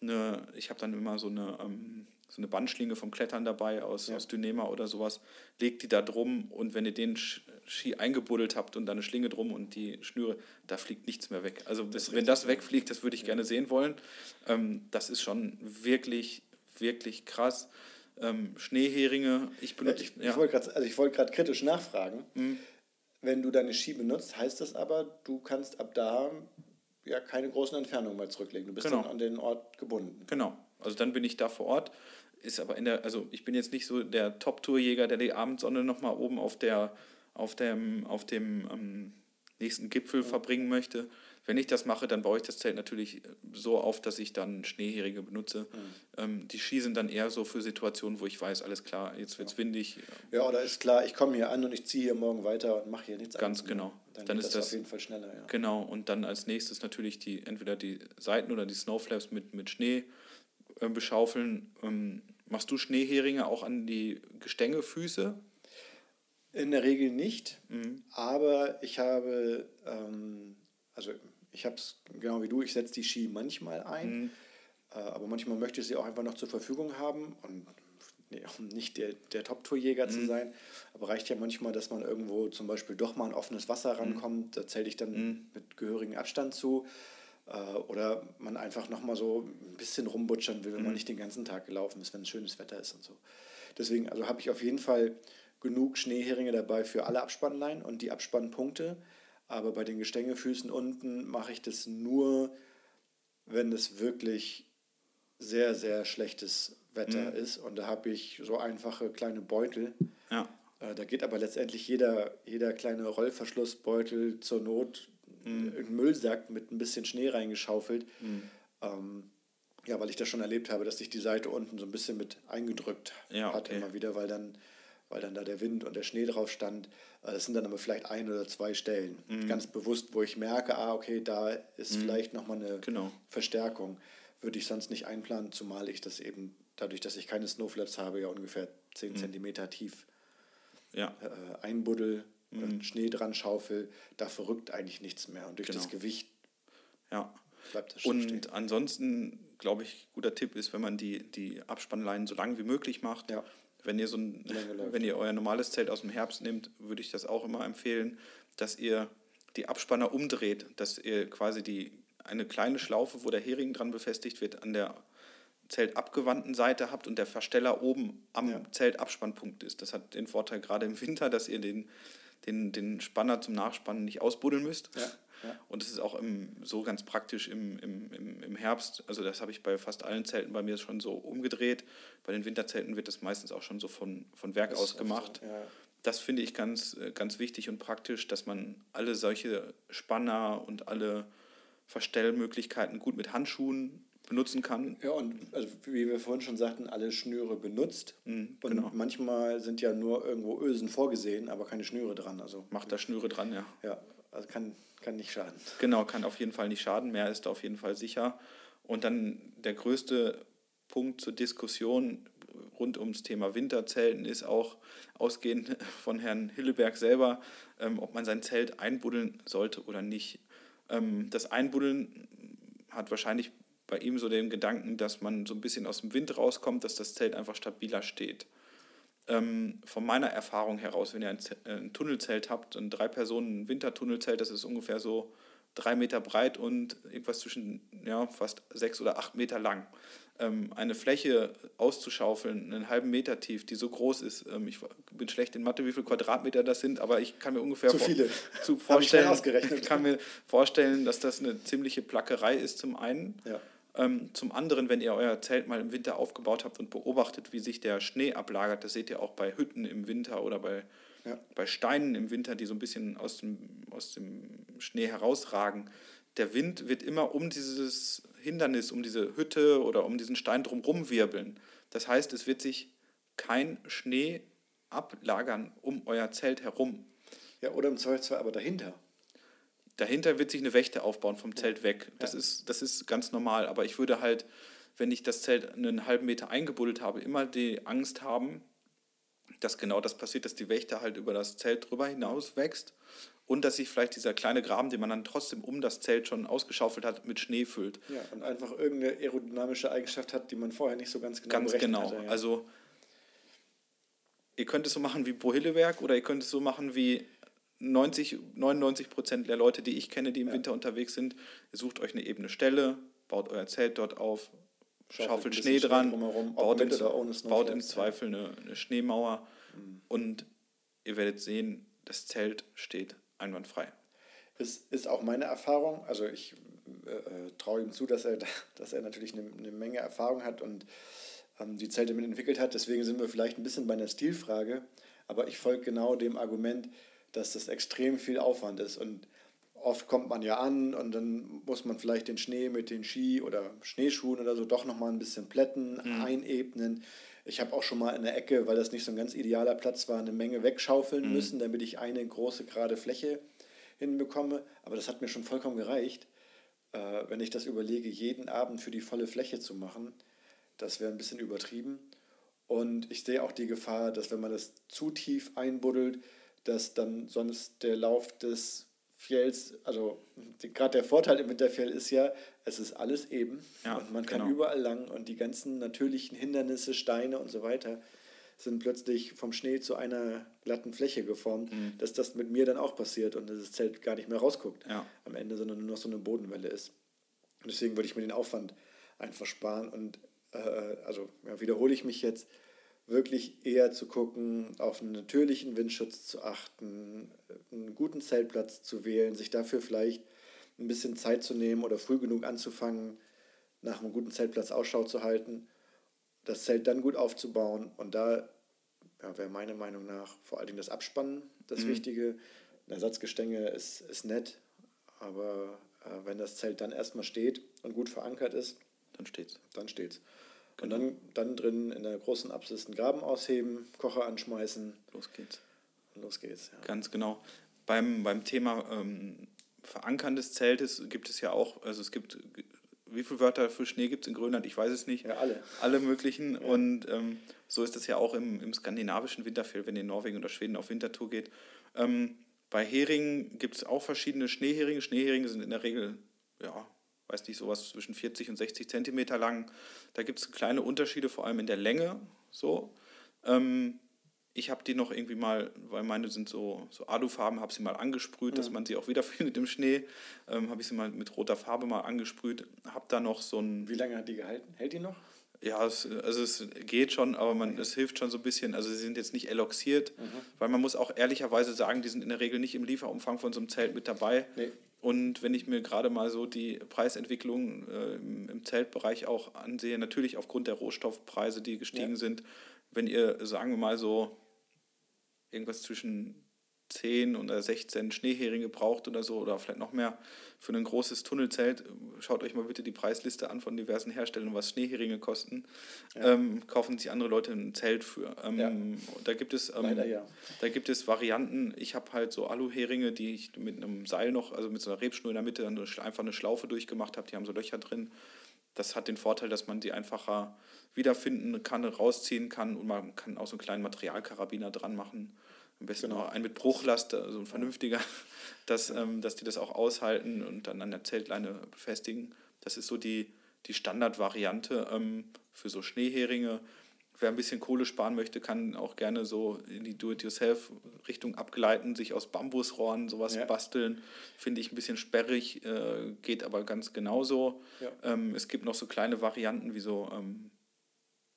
Eine, ich habe dann immer so eine, ähm, so eine Bandschlinge vom Klettern dabei aus, ja. aus Dynema oder sowas. Legt die da drum und wenn ihr den Ski eingebuddelt habt und da eine Schlinge drum und die Schnüre, da fliegt nichts mehr weg. Also das wenn das wegfliegt, das würde ich ja. gerne sehen wollen. Ähm, das ist schon wirklich, wirklich krass. Ähm, Schneeheringe, ich benutze... Ich, ja. ich wollte gerade also wollt kritisch nachfragen. Mhm. Wenn du deine Ski benutzt, heißt das aber, du kannst ab da ja keine großen Entfernungen mehr zurücklegen. Du bist genau. dann an den Ort gebunden. Genau. Also dann bin ich da vor Ort. Ist aber in der, also ich bin jetzt nicht so der Top-Tourjäger, der die Abendsonne nochmal oben auf der auf dem, auf dem ähm, nächsten Gipfel verbringen möchte. Wenn ich das mache, dann baue ich das Zelt natürlich so auf, dass ich dann Schneeheringe benutze. Mhm. Ähm, die sind dann eher so für Situationen, wo ich weiß, alles klar, jetzt wird es ja. windig. Ja, oder ist klar, ich komme hier an und ich ziehe hier morgen weiter und mache hier nichts Ganz anderes. genau. Dann, dann ist das, das, auf jeden Fall schneller. Ja. Genau, und dann als nächstes natürlich die entweder die Seiten oder die Snowflaps mit, mit Schnee äh, beschaufeln. Ähm, machst du Schneeheringe auch an die Gestängefüße? In der Regel nicht, mhm. aber ich habe, ähm, also ich habe es genau wie du, ich setze die Ski manchmal ein, mhm. äh, aber manchmal möchte ich sie auch einfach noch zur Verfügung haben und nee, um nicht der, der Top-Tour-Jäger mhm. zu sein, aber reicht ja manchmal, dass man irgendwo zum Beispiel doch mal an offenes Wasser mhm. rankommt, da zähle ich dann mhm. mit gehörigem Abstand zu oder man einfach nochmal so ein bisschen rumbutschern will, wenn man mhm. nicht den ganzen Tag gelaufen ist, wenn es schönes Wetter ist und so. Deswegen, also habe ich auf jeden Fall genug Schneeheringe dabei für alle Abspannleinen und die Abspannpunkte. Aber bei den Gestängefüßen unten mache ich das nur, wenn es wirklich sehr, sehr schlechtes Wetter mhm. ist. Und da habe ich so einfache kleine Beutel. Ja. Äh, da geht aber letztendlich jeder, jeder kleine Rollverschlussbeutel zur Not mhm. in Müllsack mit ein bisschen Schnee reingeschaufelt. Mhm. Ähm, ja, weil ich das schon erlebt habe, dass sich die Seite unten so ein bisschen mit eingedrückt ja, hat immer wieder, weil dann weil dann da der Wind und der Schnee drauf stand. Äh, das sind dann aber vielleicht ein oder zwei Stellen, mhm. ganz bewusst, wo ich merke, ah, okay, da ist mhm. vielleicht nochmal eine genau. Verstärkung. Würde ich sonst nicht einplanen, zumal ich das eben, dadurch, dass ich keine Snowflaps habe, ja ungefähr 10 mhm. cm tief ja. äh, einbuddel mhm. und Schnee dran schaufel, da verrückt eigentlich nichts mehr. Und durch genau. das Gewicht ja. bleibt das schon Und stehen. ansonsten, glaube ich, guter Tipp ist, wenn man die, die Abspannleinen so lang wie möglich macht. Ja wenn ihr so ein, wenn ihr euer normales Zelt aus dem Herbst nehmt, würde ich das auch immer empfehlen, dass ihr die Abspanner umdreht, dass ihr quasi die eine kleine Schlaufe, wo der Hering dran befestigt wird, an der zeltabgewandten Seite habt und der Versteller oben am ja. Zeltabspannpunkt ist. Das hat den Vorteil gerade im Winter, dass ihr den, den, den Spanner zum Nachspannen nicht ausbuddeln müsst. Ja. Und es ist auch im, so ganz praktisch im, im, im, im Herbst. Also das habe ich bei fast allen Zelten bei mir schon so umgedreht. Bei den Winterzelten wird das meistens auch schon so von, von Werk aus gemacht. So, ja. Das finde ich ganz, ganz wichtig und praktisch, dass man alle solche Spanner und alle Verstellmöglichkeiten gut mit Handschuhen benutzen kann. Ja, und also wie wir vorhin schon sagten, alle Schnüre benutzt. Mhm, und genau. manchmal sind ja nur irgendwo Ösen vorgesehen, aber keine Schnüre dran. Also Macht da Schnüre dran, ja. Ja, also kann, kann nicht schaden. Genau, kann auf jeden Fall nicht schaden. Mehr ist auf jeden Fall sicher. Und dann der größte Punkt zur Diskussion rund ums Thema Winterzelten ist auch ausgehend von Herrn Hilleberg selber, ähm, ob man sein Zelt einbuddeln sollte oder nicht. Ähm, das Einbuddeln hat wahrscheinlich bei ihm so den Gedanken, dass man so ein bisschen aus dem Wind rauskommt, dass das Zelt einfach stabiler steht ähm, von meiner Erfahrung heraus, wenn ihr ein, äh, ein Tunnelzelt habt, ein Drei-Personen-Wintertunnelzelt, das ist ungefähr so drei Meter breit und irgendwas zwischen ja, fast sechs oder acht Meter lang. ähm, eine Fläche auszuschaufeln, einen halben Meter tief, die so groß ist. Ähm, ich bin schlecht in Mathe, wie viele Quadratmeter das sind, aber ich kann mir ungefähr zu viele. Zu vorstellen, ich, ich kann mir vorstellen, dass das eine ziemliche Plackerei ist zum einen. Ja. Ähm, zum anderen, wenn ihr euer Zelt mal im Winter aufgebaut habt und beobachtet, wie sich der Schnee ablagert, das seht ihr auch bei Hütten im Winter oder bei, ja. bei Steinen im Winter, die so ein bisschen aus dem, aus dem Schnee herausragen. Der Wind wird immer um dieses Hindernis, um diese Hütte oder um diesen Stein drumherum wirbeln. Das heißt, es wird sich kein Schnee ablagern um euer Zelt herum. Ja, oder im Zweifelsfall aber dahinter. Dahinter wird sich eine Wächte aufbauen vom Zelt weg. Das, ja. ist, das ist ganz normal. Aber ich würde halt, wenn ich das Zelt einen halben Meter eingebuddelt habe, immer die Angst haben, dass genau das passiert, dass die Wächte halt über das Zelt drüber hinaus wächst und dass sich vielleicht dieser kleine Graben, den man dann trotzdem um das Zelt schon ausgeschaufelt hat, mit Schnee füllt. Ja, und einfach irgendeine aerodynamische Eigenschaft hat, die man vorher nicht so ganz genau Ganz genau. Hatte, ja. Also ihr könnt es so machen wie Bohillewerk oder ihr könnt es so machen wie 90, 99 Prozent der Leute, die ich kenne, die im ja. Winter unterwegs sind. Sucht euch eine ebene Stelle, baut euer Zelt dort auf, schaufelt, Schnee dran, Schnee baut, im, baut im Zweifel eine, eine Schneemauer mhm. und ihr werdet sehen, das Zelt steht einwandfrei. Ist, ist auch meine Erfahrung. Also ich äh, äh traue ihm zu, dass er, dass er natürlich eine, eine Menge Erfahrung hat und ähm, die Zelte mit entwickelt hat. Deswegen sind wir vielleicht ein bisschen bei einer Stilfrage. Aber ich folge genau dem Argument, dass das extrem viel Aufwand ist. Und oft kommt man ja an und dann muss man vielleicht den Schnee mit den Ski oder Schneeschuhen oder so doch nochmal ein bisschen plätten, mhm. einebnen. Ich habe auch schon mal in der Ecke, weil das nicht so ein ganz idealer Platz war, eine Menge wegschaufeln mhm. müssen, damit ich eine große gerade Fläche hinbekomme. Aber das hat mir schon vollkommen gereicht. Äh, wenn ich das überlege, jeden Abend für die volle Fläche zu machen, das wäre ein bisschen übertrieben. Und ich sehe auch die Gefahr, dass wenn man das zu tief einbuddelt, dass dann sonst der Lauf des Fjells, also gerade der Vorteil im Winterfjell ist ja, es ist alles eben ja, und man kann genau. überall lang und die ganzen natürlichen Hindernisse, Steine und so weiter sind plötzlich vom Schnee zu einer glatten Fläche geformt, mhm. dass das mit mir dann auch passiert und das Zelt gar nicht mehr rausguckt ja. am Ende, sondern nur noch so eine Bodenwelle ist. Und deswegen würde ich mir den Aufwand einfach sparen und äh, also ja, wiederhole ich mich jetzt, wirklich eher zu gucken, auf einen natürlichen Windschutz zu achten, einen guten Zeltplatz zu wählen, sich dafür vielleicht ein bisschen Zeit zu nehmen oder früh genug anzufangen, nach einem guten Zeltplatz Ausschau zu halten, das Zelt dann gut aufzubauen und da ja, wäre meiner Meinung nach vor allen Dingen das Abspannen das mhm. Wichtige. Ein Ersatzgestänge ist, ist nett, aber äh, wenn das Zelt dann erstmal steht und gut verankert ist, dann steht's. Dann steht's. Und dann, dann drin in der großen Apsis einen Graben ausheben, Kocher anschmeißen. Los geht's. Und los geht's. Ja. Ganz genau. Beim, beim Thema ähm, Verankern des Zeltes gibt es ja auch, also es gibt, wie viele Wörter für Schnee gibt es in Grönland? Ich weiß es nicht. Ja, alle. Alle möglichen. Ja. Und ähm, so ist das ja auch im, im skandinavischen Winterfeld, wenn ihr in Norwegen oder Schweden auf Wintertour geht. Ähm, bei Heringen gibt es auch verschiedene Schneeheringe. Schneeheringe sind in der Regel ja, weiß nicht, sowas zwischen 40 und 60 Zentimeter lang. Da gibt es kleine Unterschiede, vor allem in der Länge. So. Ähm, ich habe die noch irgendwie mal, weil meine sind so, so Alufarben, habe sie mal angesprüht, mhm. dass man sie auch wiederfindet im Schnee. Ähm, habe ich sie mal mit roter Farbe mal angesprüht. Habe da noch so ein. Wie lange hat die gehalten? Hält die noch? Ja, es, also es geht schon, aber man, es hilft schon so ein bisschen. Also sie sind jetzt nicht eloxiert, mhm. weil man muss auch ehrlicherweise sagen, die sind in der Regel nicht im Lieferumfang von so einem Zelt mit dabei. Nee. Und wenn ich mir gerade mal so die Preisentwicklung äh, im Zeltbereich auch ansehe, natürlich aufgrund der Rohstoffpreise, die gestiegen ja. sind, wenn ihr, sagen wir mal so, irgendwas zwischen 10 oder 16 Schneeheringe braucht oder so, oder vielleicht noch mehr für ein großes Tunnelzelt, schaut euch mal bitte die Preisliste an von diversen Herstellern, was Schneeheringe kosten. Ja. Ähm, kaufen sich andere Leute ein Zelt für. Ähm, ja. Da gibt es ähm, Leider, ja. da gibt es Varianten. Ich habe halt so Aluheringe, die ich mit einem Seil noch, also mit so einer Rebschnur in der Mitte, einfach eine Schlaufe durchgemacht habe. Die haben so Löcher drin. Das hat den Vorteil, dass man die einfacher wiederfinden kann, rausziehen kann und man kann auch so einen kleinen Materialkarabiner dran machen am besten genau. auch ein mit Bruchlast, so also ein vernünftiger, dass, ähm, dass die das auch aushalten und dann an der Zeltleine befestigen. Das ist so die, die Standardvariante ähm, für so Schneeheringe. wer ein bisschen Kohle sparen möchte, kann auch gerne so in die Do-it-yourself-Richtung abgleiten, sich aus Bambusrohren sowas ja. basteln. Finde ich ein bisschen sperrig, äh, geht aber ganz genauso. Ja. Ähm, es gibt noch so kleine Varianten wie so ähm,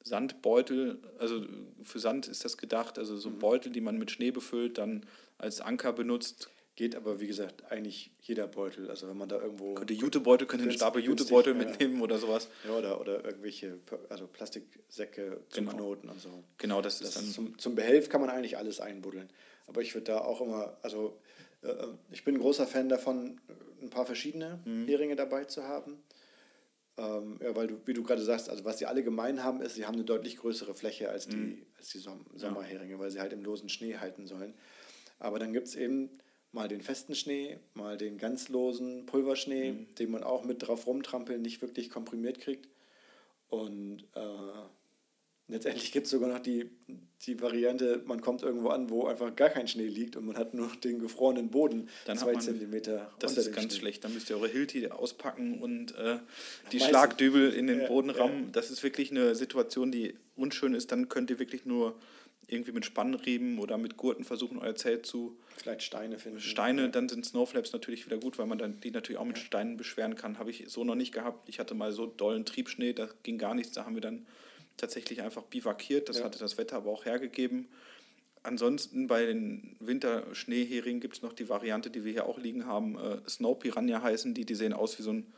Sandbeutel, also für Sand ist das gedacht, also so mhm. Beutel, die man mit Schnee befüllt, dann als Anker benutzt. Geht aber, wie gesagt, eigentlich jeder Beutel. Also wenn man da irgendwo. Könnte Jutebeutel, könnte einen Stapel Jutebeutel mitnehmen ja. oder sowas. Ja, oder, oder irgendwelche also Plastiksäcke zum genau. Knoten und so. Genau, das, das ist dann. Zum, zum Behelf kann man eigentlich alles einbuddeln. Aber ich würde da auch immer, also äh, ich bin ein großer Fan davon, ein paar verschiedene mhm. Heringe dabei zu haben. Ähm, ja, weil du, wie du gerade sagst, also was sie alle gemein haben, ist, sie haben eine deutlich größere Fläche als die, mhm. als die Som Sommerheringe, weil sie halt im losen Schnee halten sollen. Aber dann gibt es eben mal den festen Schnee, mal den ganz losen Pulverschnee, mhm. den man auch mit drauf rumtrampeln nicht wirklich komprimiert kriegt. Und äh, letztendlich gibt es sogar noch die, die Variante, man kommt irgendwo an, wo einfach gar kein Schnee liegt und man hat nur den gefrorenen Boden, dann zwei man, Zentimeter. Das ist ganz Schnee. schlecht. Dann müsst ihr eure Hilti auspacken und äh, die Meistens. Schlagdübel in den ja, Boden rammen. Ja. Das ist wirklich eine Situation, die unschön ist. Dann könnt ihr wirklich nur irgendwie mit Spannriemen oder mit Gurten versuchen, euer Zelt zu. Vielleicht Steine finden. Steine, dann sind Snowflaps natürlich wieder gut, weil man dann die natürlich auch mit Steinen beschweren kann. Habe ich so noch nicht gehabt. Ich hatte mal so dollen Triebschnee, da ging gar nichts. Da haben wir dann tatsächlich einfach bivakiert. Das ja. hatte das Wetter aber auch hergegeben. Ansonsten bei den Winterschneeheringen gibt es noch die Variante, die wir hier auch liegen haben. Äh, Snow Piranha heißen die. Die sehen aus wie so ein,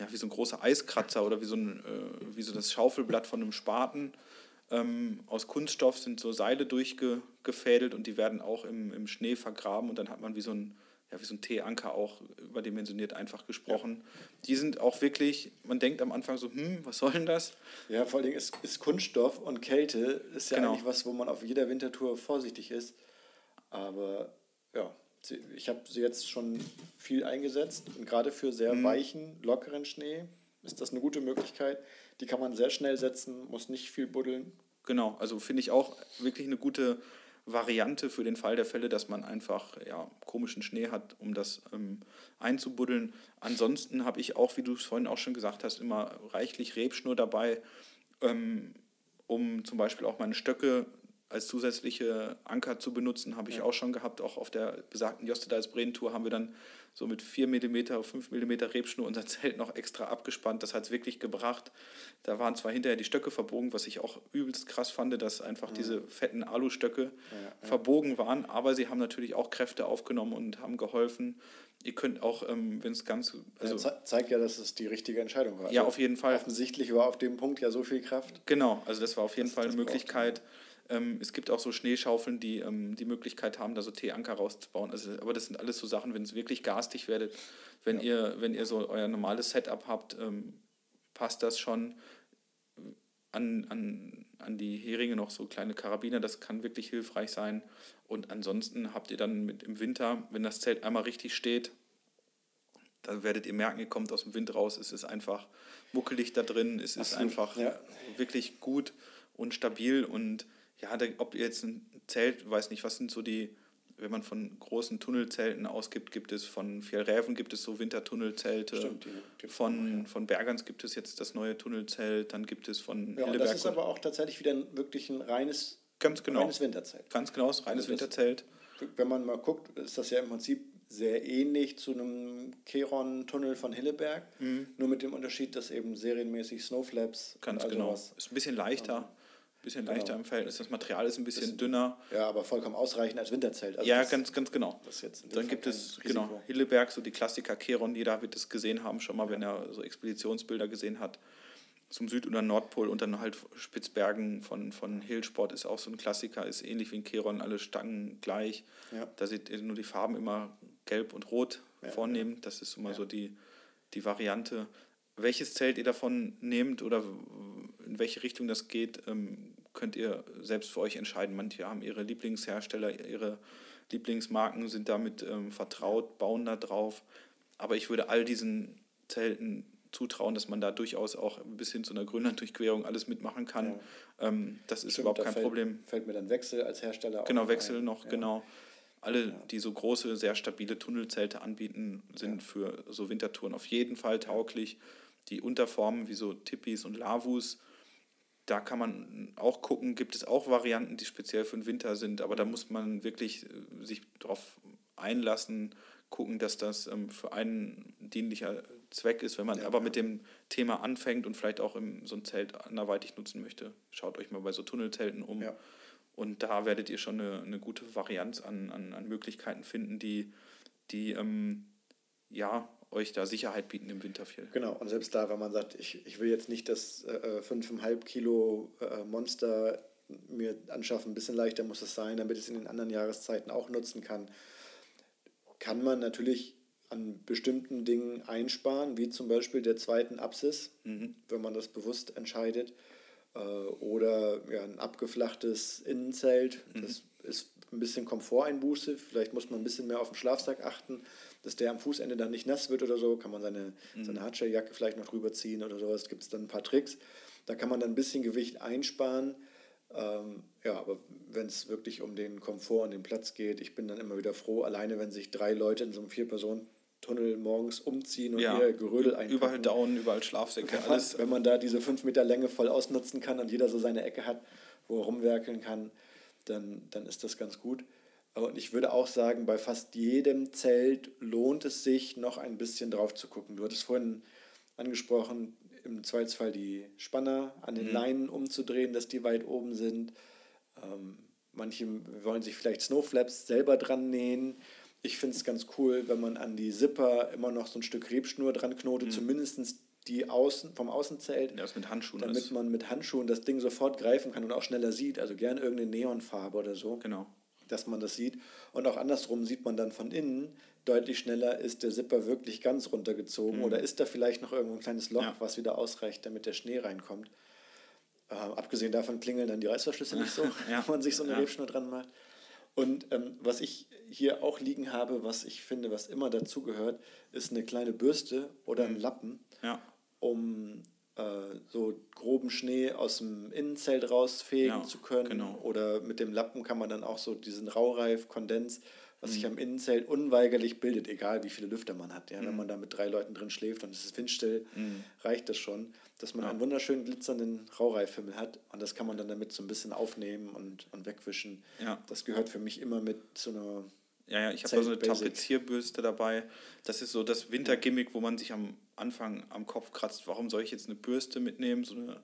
ja, wie so ein großer Eiskratzer oder wie so, ein, äh, wie so das Schaufelblatt von einem Spaten. Ähm, aus Kunststoff sind so Seile durchgefädelt und die werden auch im, im Schnee vergraben und dann hat man wie so ein, ja, wie so ein T-Anker auch überdimensioniert einfach gesprochen. Ja. Die sind auch wirklich, man denkt am Anfang so, hm, was soll denn das? Ja, vor allen Dingen ist, ist Kunststoff und Kälte ist ja genau. eigentlich was, wo man auf jeder Wintertour vorsichtig ist. Aber ja, ich habe sie jetzt schon viel eingesetzt und gerade für sehr mhm. weichen, lockeren Schnee ist das eine gute Möglichkeit. Die kann man sehr schnell setzen, muss nicht viel buddeln. Genau, also finde ich auch wirklich eine gute Variante für den Fall der Fälle, dass man einfach ja, komischen Schnee hat, um das ähm, einzubuddeln. Ansonsten habe ich auch, wie du es vorhin auch schon gesagt hast, immer reichlich Rebschnur dabei, ähm, um zum Beispiel auch meine Stöcke als zusätzliche Anker zu benutzen, habe ich ja. auch schon gehabt. Auch auf der besagten Jostedals Breen Tour haben wir dann so mit 4 mm, 5 mm Rebschnur unser Zelt noch extra abgespannt. Das hat es wirklich gebracht. Da waren zwar hinterher die Stöcke verbogen, was ich auch übelst krass fand, dass einfach ja. diese fetten Alustöcke ja, verbogen waren, aber sie haben natürlich auch Kräfte aufgenommen und haben geholfen. Ihr könnt auch, ähm, wenn es ganz. Also ja, zeigt ja, dass es die richtige Entscheidung war. Ja, auf jeden Fall. Offensichtlich war auf dem Punkt ja so viel Kraft. Genau, also das war auf jeden Fall eine Möglichkeit. Braucht ähm, es gibt auch so Schneeschaufeln, die ähm, die Möglichkeit haben, da so T-Anker rauszubauen. Also, aber das sind alles so Sachen, wenn es wirklich garstig werdet, wenn, ja. ihr, wenn ihr so euer normales Setup habt, ähm, passt das schon an, an, an die Heringe noch so kleine Karabiner. Das kann wirklich hilfreich sein. Und ansonsten habt ihr dann mit im Winter, wenn das Zelt einmal richtig steht, dann werdet ihr merken, ihr kommt aus dem Wind raus. Es ist einfach muckelig da drin. Es ist Absolut, einfach ja. wirklich gut und stabil und ja, da, ob ihr jetzt ein Zelt, weiß nicht, was sind so die, wenn man von großen Tunnelzelten ausgibt, gibt es von Fjellräven gibt es so Wintertunnelzelte. Stimmt, die von, ja. von Bergans gibt es jetzt das neue Tunnelzelt, dann gibt es von ja, Hilleberg. Das ist aber auch tatsächlich wieder ein, wirklich ein reines, ganz genau, reines Winterzelt. Ganz genau, reines also Winterzelt. Wenn man mal guckt, ist das ja im Prinzip sehr ähnlich zu einem Keron-Tunnel von Hilleberg, mhm. nur mit dem Unterschied, dass eben serienmäßig Snowflaps. Ganz genau. Ist ein bisschen leichter bisschen genau. leichter im Verhältnis. Das Material ist ein bisschen ist, dünner. Ja, aber vollkommen ausreichend als Winterzelt. Also ja, ganz, ganz genau. Dann gibt es genau Hilleberg, so die Klassiker Keron, jeder wird es gesehen haben, schon mal, ja. wenn er so Expeditionsbilder gesehen hat. Zum Süd- oder Nordpol und dann halt Spitzbergen von, von Hillsport ist auch so ein Klassiker, ist ähnlich wie in Keron, alle Stangen gleich. Ja. Da seht ihr nur die Farben immer gelb und rot ja, vornehmen. Das ist immer so die, die Variante. Welches Zelt ihr davon nehmt oder in welche Richtung das geht, ähm, könnt ihr selbst für euch entscheiden. Manche haben ihre Lieblingshersteller, ihre Lieblingsmarken, sind damit ähm, vertraut, bauen da drauf. Aber ich würde all diesen Zelten zutrauen, dass man da durchaus auch bis hin zu einer Grönland-Durchquerung alles mitmachen kann. Ja. Ähm, das ist Stimmt, überhaupt kein fällt, Problem. Fällt mir dann Wechsel als Hersteller Genau, Wechsel ein. noch, ja. genau. Alle, die so große, sehr stabile Tunnelzelte anbieten, sind ja. für so Wintertouren auf jeden Fall tauglich. Die Unterformen wie so Tippis und Lavus da kann man auch gucken, gibt es auch Varianten, die speziell für den Winter sind, aber da muss man wirklich äh, sich darauf einlassen, gucken, dass das ähm, für einen dienlicher Zweck ist. Wenn man ja, aber ja. mit dem Thema anfängt und vielleicht auch im, so ein Zelt anderweitig nutzen möchte, schaut euch mal bei so Tunnelzelten um. Ja. Und da werdet ihr schon eine, eine gute Varianz an, an, an Möglichkeiten finden, die, die ähm, ja, euch da Sicherheit bieten im Winterfjell. Genau, und selbst da, wenn man sagt, ich, ich will jetzt nicht das äh, 5,5 Kilo äh, Monster mir anschaffen, ein bisschen leichter muss es sein, damit ich es in den anderen Jahreszeiten auch nutzen kann, kann man natürlich an bestimmten Dingen einsparen, wie zum Beispiel der zweiten Apsis, mhm. wenn man das bewusst entscheidet. Äh, oder ja, ein abgeflachtes Innenzelt. Mhm. Das ist ein bisschen Komforteinbuße. Vielleicht muss man ein bisschen mehr auf den Schlafsack achten, dass der am Fußende dann nicht nass wird oder so. Kann man seine, mhm. seine Hardshelljacke vielleicht noch drüber ziehen oder sowas. Gibt es dann ein paar Tricks. Da kann man dann ein bisschen Gewicht einsparen. Ähm, ja, aber wenn es wirklich um den Komfort und den Platz geht, ich bin dann immer wieder froh, alleine wenn sich drei Leute in so einem Vier-Personen-Tunnel morgens umziehen und ja, ihr Gerödel einpacken. Überall Down, überall Schlafsäcke, wenn man, alles. Wenn man da diese fünf Meter Länge voll ausnutzen kann und jeder so seine Ecke hat, wo er rumwerkeln kann, dann, dann ist das ganz gut. Und ich würde auch sagen, bei fast jedem Zelt lohnt es sich, noch ein bisschen drauf zu gucken. Du hattest vorhin angesprochen, im Zweifelsfall die Spanner an den mhm. Leinen umzudrehen, dass die weit oben sind. Ähm, manche wollen sich vielleicht Snowflaps selber dran nähen. Ich finde es ganz cool, wenn man an die Zipper immer noch so ein Stück Rebschnur dran knotet, mhm. zumindest die Außen, vom Außenzelt. Ja, mit Handschuhen damit ist. man mit Handschuhen das Ding sofort greifen kann und auch schneller sieht. Also gerne irgendeine Neonfarbe oder so. Genau. Dass man das sieht. Und auch andersrum sieht man dann von innen deutlich schneller, ist der Zipper wirklich ganz runtergezogen mhm. oder ist da vielleicht noch irgendwo ein kleines Loch, ja. was wieder ausreicht, damit der Schnee reinkommt. Äh, abgesehen davon klingeln dann die Reißverschlüsse nicht so, ja. wenn man sich so eine ja. Rebschnur dran macht. Und ähm, was ich hier auch liegen habe, was ich finde, was immer dazugehört, ist eine kleine Bürste oder ein mhm. Lappen, ja. um so groben Schnee aus dem Innenzelt rausfegen ja, zu können. Genau. Oder mit dem Lappen kann man dann auch so diesen Raureif, Kondens was mhm. sich am Innenzelt unweigerlich bildet, egal wie viele Lüfter man hat. Ja? Mhm. Wenn man da mit drei Leuten drin schläft und es ist windstill, mhm. reicht das schon, dass man ja. einen wunderschönen glitzernden Raureifhimmel hat und das kann man dann damit so ein bisschen aufnehmen und, und wegwischen. Ja. Das gehört für mich immer mit zu einer ja, ja, ich habe da so eine Tapezierbürste dabei. Das ist so das Wintergimmick, wo man sich am Anfang am Kopf kratzt. Warum soll ich jetzt eine Bürste mitnehmen? So, eine,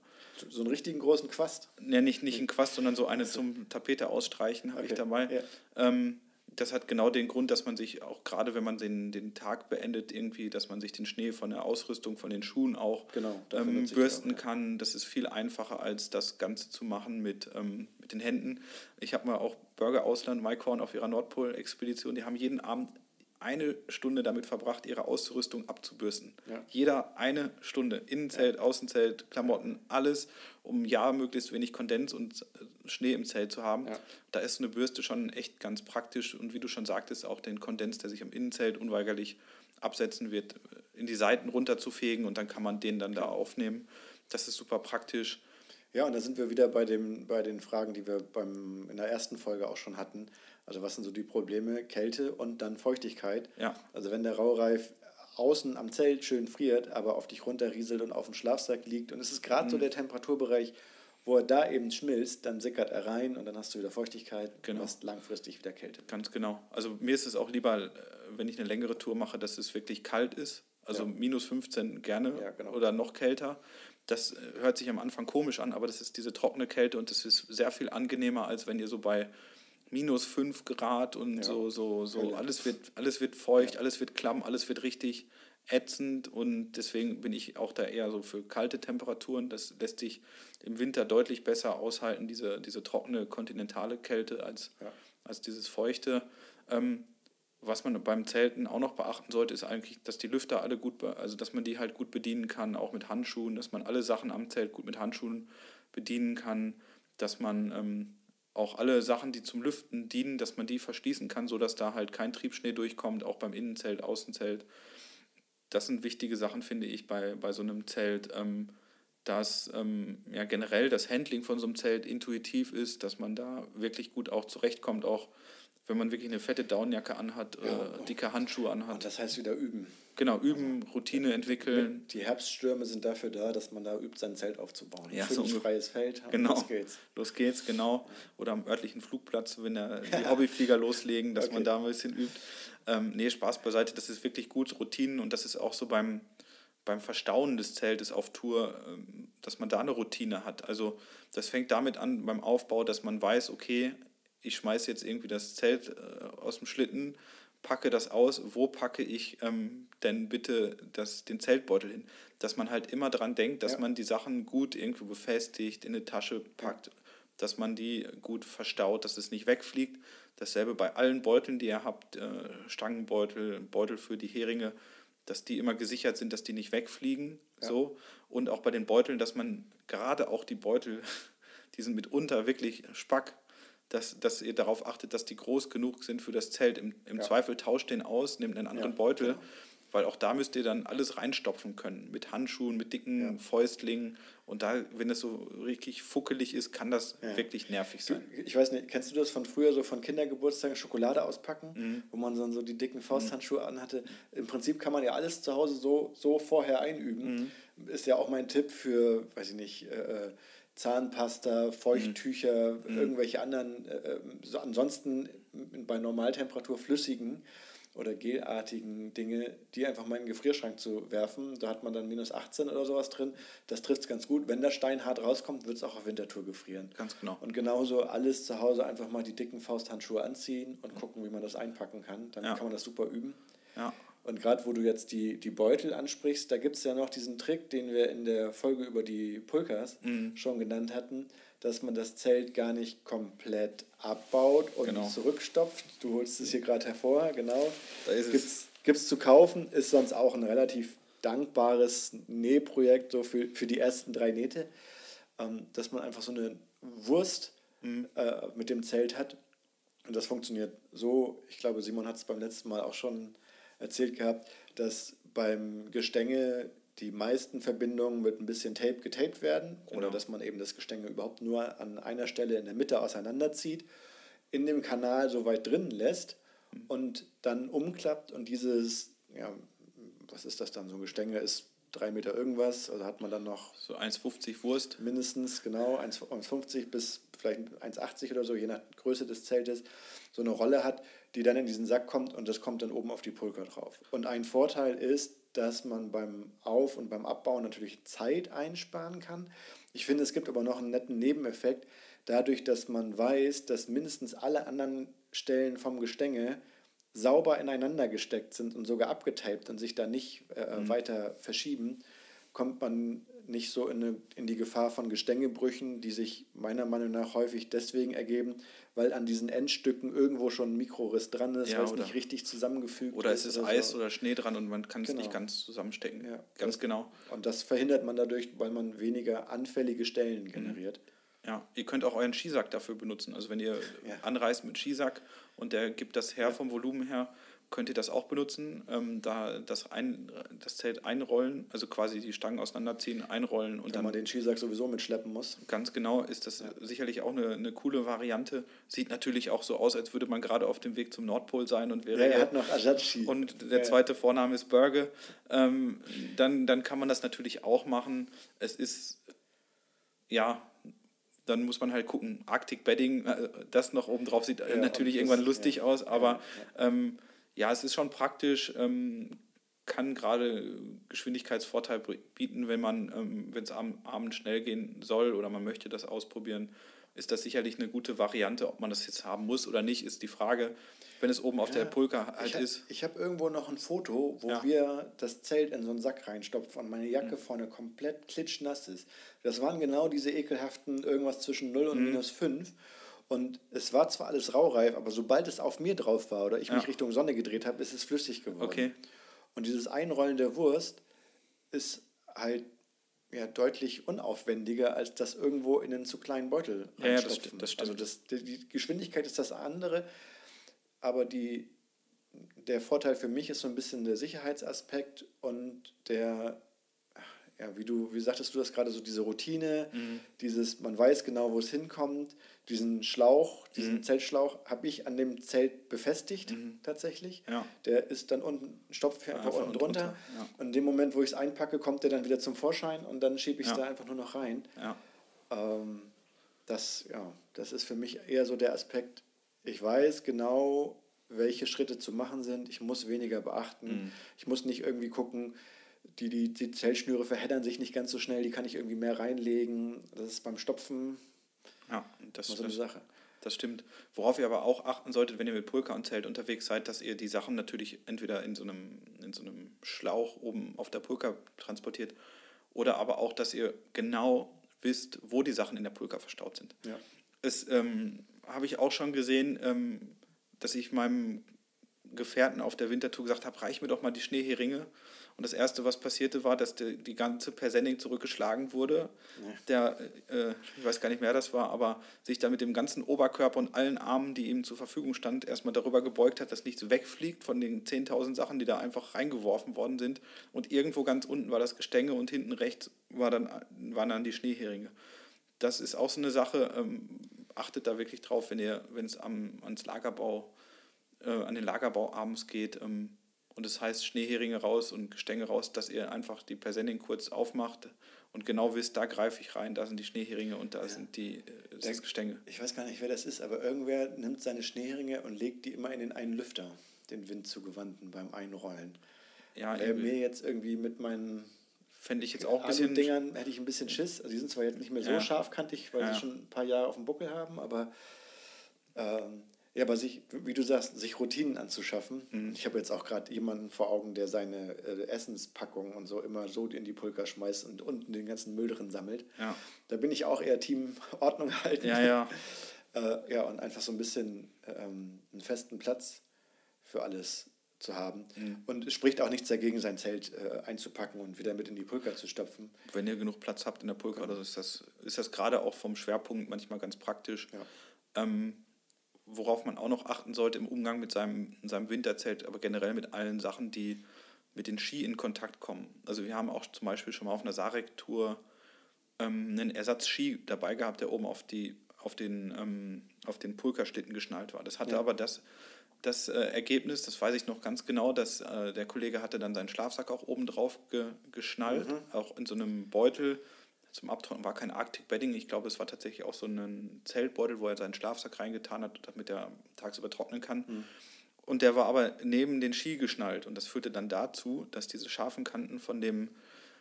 so einen richtigen großen Quast? Ja, nicht, nicht einen Quast, sondern so eine zum Tapete ausstreichen habe okay. ich dabei. Ja. Ähm, das hat genau den Grund, dass man sich auch gerade, wenn man den, den Tag beendet, irgendwie, dass man sich den Schnee von der Ausrüstung, von den Schuhen auch genau, ähm, bürsten auch, ja. kann. Das ist viel einfacher, als das Ganze zu machen mit, ähm, mit den Händen. Ich habe mal auch Burger Ausland, Maikorn auf ihrer Nordpol-Expedition, die haben jeden Abend eine Stunde damit verbracht, ihre Ausrüstung abzubürsten. Ja. Jeder eine Stunde. Innenzelt. Außenzelt, Klamotten, alles, um ja möglichst wenig Kondens und äh, Schnee im Zelt zu haben. Ja. Da ist eine Bürste schon echt ganz praktisch und wie du schon sagtest, auch den Kondens, der sich am Innenzelt unweigerlich absetzen wird, in die Seiten runterzufegen und dann kann man den dann da aufnehmen. Das ist super praktisch. Ja, und da sind wir wieder bei, dem, bei den Fragen, die wir beim, in der ersten Folge auch schon hatten. Also was sind so die Probleme? Kälte und dann Feuchtigkeit. Ja. Also wenn der Raureif außen am Zelt schön friert, aber auf dich runterrieselt und auf dem Schlafsack liegt und es ist gerade mhm. so der Temperaturbereich, wo er da eben schmilzt, dann sickert er rein und dann hast du wieder Feuchtigkeit genau. und hast langfristig wieder Kälte. Ganz genau. Also mir ist es auch lieber, äh, wenn ich eine längere Tour mache, dass es wirklich kalt ist. Also ja. minus 15 gerne ja, genau. oder noch kälter. Das äh, hört sich am Anfang komisch an, aber das ist diese trockene Kälte und das ist sehr viel angenehmer, als wenn ihr so bei minus 5 Grad und ja. so, so, so. Alles wird, alles wird feucht, ja. alles wird klamm, alles wird richtig ätzend und deswegen bin ich auch da eher so für kalte Temperaturen. Das lässt sich im Winter deutlich besser aushalten, diese, diese trockene kontinentale Kälte als, ja. als dieses feuchte. Ähm, was man beim Zelten auch noch beachten sollte, ist eigentlich, dass die Lüfter alle gut, also dass man die halt gut bedienen kann, auch mit Handschuhen, dass man alle Sachen am Zelt gut mit Handschuhen bedienen kann, dass man ähm, auch alle Sachen, die zum Lüften dienen, dass man die verschließen kann, sodass da halt kein Triebschnee durchkommt, auch beim Innenzelt, Außenzelt. Das sind wichtige Sachen, finde ich, bei, bei so einem Zelt, ähm, dass ähm, ja, generell das Handling von so einem Zelt intuitiv ist, dass man da wirklich gut auch zurechtkommt, auch wenn man wirklich eine fette Downjacke anhat, ja. äh, dicke Handschuhe anhat. Und das heißt wieder üben. Genau, üben, Routine entwickeln. Die Herbststürme sind dafür da, dass man da übt, sein Zelt aufzubauen. Ja, Schönes so freies Feld. Genau. Los geht's. Los geht's, genau. Oder am örtlichen Flugplatz, wenn da die Hobbyflieger loslegen, dass okay. man da ein bisschen übt. Ähm, nee, Spaß beiseite, das ist wirklich gut, Routinen und das ist auch so beim, beim Verstauen des Zeltes auf Tour, ähm, dass man da eine Routine hat. Also das fängt damit an beim Aufbau, dass man weiß, okay, ich schmeiße jetzt irgendwie das Zelt äh, aus dem Schlitten, packe das aus, wo packe ich ähm, denn bitte das, den Zeltbeutel hin? Dass man halt immer dran denkt, dass ja. man die Sachen gut irgendwo befestigt, in eine Tasche packt, dass man die gut verstaut, dass es nicht wegfliegt. Dasselbe bei allen Beuteln, die ihr habt, äh, Stangenbeutel, Beutel für die Heringe, dass die immer gesichert sind, dass die nicht wegfliegen. Ja. So. Und auch bei den Beuteln, dass man gerade auch die Beutel, die sind mitunter wirklich Spack, dass, dass ihr darauf achtet, dass die groß genug sind für das Zelt. Im, im ja. Zweifel tauscht den aus, nehmt einen anderen ja, Beutel, genau. weil auch da müsst ihr dann alles reinstopfen können. Mit Handschuhen, mit dicken ja. Fäustlingen. Und da, wenn es so richtig fuckelig ist, kann das wirklich nervig sein. Ich weiß nicht, kennst du das von früher, so von Kindergeburtstagen, Schokolade auspacken, mhm. wo man dann so die dicken Fausthandschuhe mhm. anhatte? Im Prinzip kann man ja alles zu Hause so, so vorher einüben. Mhm. Ist ja auch mein Tipp für, weiß ich nicht, äh, Zahnpasta, Feuchttücher, mhm. irgendwelche anderen, äh, äh, so ansonsten bei Normaltemperatur flüssigen oder gelartigen Dinge, die einfach mal in den Gefrierschrank zu werfen. Da hat man dann minus 18 oder sowas drin. Das trifft es ganz gut. Wenn der Stein hart rauskommt, wird es auch auf Wintertour gefrieren. Ganz genau. Und genauso alles zu Hause einfach mal die dicken Fausthandschuhe anziehen und gucken, wie man das einpacken kann. Dann ja. kann man das super üben. Ja. Und gerade wo du jetzt die, die Beutel ansprichst, da gibt es ja noch diesen Trick, den wir in der Folge über die Pulkas mhm. schon genannt hatten, dass man das Zelt gar nicht komplett abbaut und genau. zurückstopft. Du holst es hier gerade hervor, genau. Da ist gibt's, Gibt's zu kaufen, ist sonst auch ein relativ dankbares Nähprojekt so für, für die ersten drei Nähte, ähm, dass man einfach so eine Wurst mhm. äh, mit dem Zelt hat. Und das funktioniert so, ich glaube, Simon hat es beim letzten Mal auch schon erzählt gehabt, dass beim Gestänge die meisten Verbindungen mit ein bisschen Tape getaped werden genau. oder dass man eben das Gestänge überhaupt nur an einer Stelle in der Mitte auseinanderzieht, in dem Kanal so weit drin lässt mhm. und dann umklappt und dieses, ja, was ist das dann, so ein Gestänge ist drei Meter irgendwas, also hat man dann noch... So 1,50 Wurst. Mindestens, genau, 1,50 bis vielleicht 1,80 oder so, je nach Größe des Zeltes, so eine Rolle hat, die dann in diesen Sack kommt und das kommt dann oben auf die Pulker drauf. Und ein Vorteil ist, dass man beim Auf- und beim Abbauen natürlich Zeit einsparen kann. Ich finde, es gibt aber noch einen netten Nebeneffekt, dadurch, dass man weiß, dass mindestens alle anderen Stellen vom Gestänge sauber ineinander gesteckt sind und sogar abgetaped und sich da nicht äh, mhm. weiter verschieben, kommt man nicht so in, eine, in die Gefahr von Gestängebrüchen, die sich meiner Meinung nach häufig deswegen ergeben, weil an diesen Endstücken irgendwo schon ein Mikroriss dran ist, ja, weil es nicht richtig zusammengefügt oder ist. Oder es ist Eis so. oder Schnee dran und man kann genau. es nicht ganz zusammenstecken. Ja, ganz das, genau. Und das verhindert man dadurch, weil man weniger anfällige Stellen generiert. Ja, ihr könnt auch euren Skisack dafür benutzen. Also wenn ihr ja. anreist mit Skisack und der gibt das her vom Volumen her, könnt ihr das auch benutzen. Ähm, da das, ein, das Zelt einrollen, also quasi die Stangen auseinanderziehen, einrollen und Wenn dann. man den Skisack sowieso mitschleppen muss. Ganz genau, ist das ja. sicherlich auch eine, eine coole Variante. Sieht natürlich auch so aus, als würde man gerade auf dem Weg zum Nordpol sein und wäre. Ja, er hat noch Ajachi. Und der zweite Vorname ist Berge. Ähm, dann, dann kann man das natürlich auch machen. Es ist ja dann muss man halt gucken, Arctic Bedding, äh, das noch oben drauf sieht ja, natürlich irgendwann lustig ja. aus, aber ja, ähm, ja, es ist schon praktisch, ähm, kann gerade Geschwindigkeitsvorteil bieten, wenn man, ähm, wenn es am Abend schnell gehen soll oder man möchte das ausprobieren, ist das sicherlich eine gute Variante. Ob man das jetzt haben muss oder nicht, ist die Frage, wenn es oben auf ja, der Pulka halt ich hab, ist. Ich habe irgendwo noch ein Foto, wo ja. wir das Zelt in so einen Sack reinstopfen und meine Jacke mhm. vorne komplett klitschnass ist. Das waren genau diese ekelhaften irgendwas zwischen 0 und mhm. minus 5. Und es war zwar alles raureif, aber sobald es auf mir drauf war oder ich mich Richtung Sonne gedreht habe, ist es flüssig geworden. Okay. Und dieses Einrollen der Wurst ist halt ja, deutlich unaufwendiger, als das irgendwo in einen zu kleinen Beutel ja, ja, das, das stimmt. Also das, die Geschwindigkeit ist das andere, aber die, der Vorteil für mich ist so ein bisschen der Sicherheitsaspekt und der ja, wie du, wie sagtest du das gerade, so diese Routine, mhm. dieses, man weiß genau, wo es hinkommt, diesen Schlauch, diesen mhm. Zeltschlauch habe ich an dem Zelt befestigt mhm. tatsächlich. Ja. Der ist dann unten, stopft einfach, einfach unten drunter. drunter. Ja. Und in dem Moment, wo ich es einpacke, kommt der dann wieder zum Vorschein und dann schiebe ich es da einfach nur noch rein. Ähm, das, ja, das ist für mich eher so der Aspekt, ich weiß genau, welche Schritte zu machen sind. Ich muss weniger beachten. Mhm. Ich muss nicht irgendwie gucken, die, die, die Zellschnüre verheddern sich nicht ganz so schnell, die kann ich irgendwie mehr reinlegen. Das ist beim Stopfen ja, das, so eine das, Sache. Das stimmt. Worauf ihr aber auch achten solltet, wenn ihr mit Pulka und Zelt unterwegs seid, dass ihr die Sachen natürlich entweder in so einem, in so einem Schlauch oben auf der Pulka transportiert oder aber auch, dass ihr genau wisst, wo die Sachen in der Pulka verstaut sind. Ja. Es ähm, habe ich auch schon gesehen, ähm, dass ich meinem Gefährten auf der Wintertour gesagt habe, reich mir doch mal die Schneeheringe. Und das Erste, was passierte, war, dass die, die ganze Persenning zurückgeschlagen wurde. Nee. Der, äh, ich weiß gar nicht, wer das war, aber sich da mit dem ganzen Oberkörper und allen Armen, die ihm zur Verfügung stand, erstmal darüber gebeugt hat, dass nichts wegfliegt von den 10.000 Sachen, die da einfach reingeworfen worden sind. Und irgendwo ganz unten war das Gestänge und hinten rechts war dann, waren dann die Schneeheringe. Das ist auch so eine Sache, ähm, achtet da wirklich drauf, wenn ihr, wenn es ans Lagerbau, äh, an den Lagerbau abends geht, ähm, und es das heißt Schneeheringe raus und Gestänge raus, dass ihr einfach die Persenning kurz aufmacht und genau wisst, da greife ich rein, da sind die Schneeheringe und da ja. sind die, äh, das Gestänge. Ich weiß gar nicht, wer das ist, aber irgendwer nimmt seine Schneeheringe und legt die immer in den einen Lüfter, den Wind zugewandten beim Einrollen. Ja, äh, mir jetzt irgendwie mit meinen fände ich jetzt auch ein bisschen Dingern hätte ich ein bisschen Schiss. Also die sind zwar jetzt nicht mehr so ja. scharfkantig, weil ja. sie schon ein paar Jahre auf dem Buckel haben, aber ähm, ja, aber sich, wie du sagst, sich Routinen anzuschaffen. Mhm. Ich habe jetzt auch gerade jemanden vor Augen, der seine äh, Essenspackungen und so immer so in die Pulka schmeißt und unten den ganzen Müll drin sammelt. Ja. Da bin ich auch eher Team Ordnung halten. Ja, ja. äh, ja, und einfach so ein bisschen ähm, einen festen Platz für alles zu haben. Mhm. Und es spricht auch nichts dagegen, sein Zelt äh, einzupacken und wieder mit in die Pulka zu stopfen. Wenn ihr genug Platz habt in der Pulka, genau. ist das, ist das gerade auch vom Schwerpunkt manchmal ganz praktisch. Ja. Ähm, worauf man auch noch achten sollte im Umgang mit seinem, seinem Winterzelt, aber generell mit allen Sachen, die mit den Ski in Kontakt kommen. Also wir haben auch zum Beispiel schon mal auf einer Sarek-Tour ähm, einen Ersatzski dabei gehabt, der oben auf, die, auf den, ähm, auf den Pulkerschlitten geschnallt war. Das hatte ja. aber das, das äh, Ergebnis, das weiß ich noch ganz genau, dass äh, der Kollege hatte dann seinen Schlafsack auch oben drauf ge geschnallt, mhm. auch in so einem Beutel zum Abtrocknen war kein Arctic Bedding. Ich glaube, es war tatsächlich auch so ein Zeltbeutel, wo er seinen Schlafsack reingetan hat, damit er tagsüber trocknen kann. Mhm. Und der war aber neben den Ski geschnallt. Und das führte dann dazu, dass diese scharfen Kanten von dem,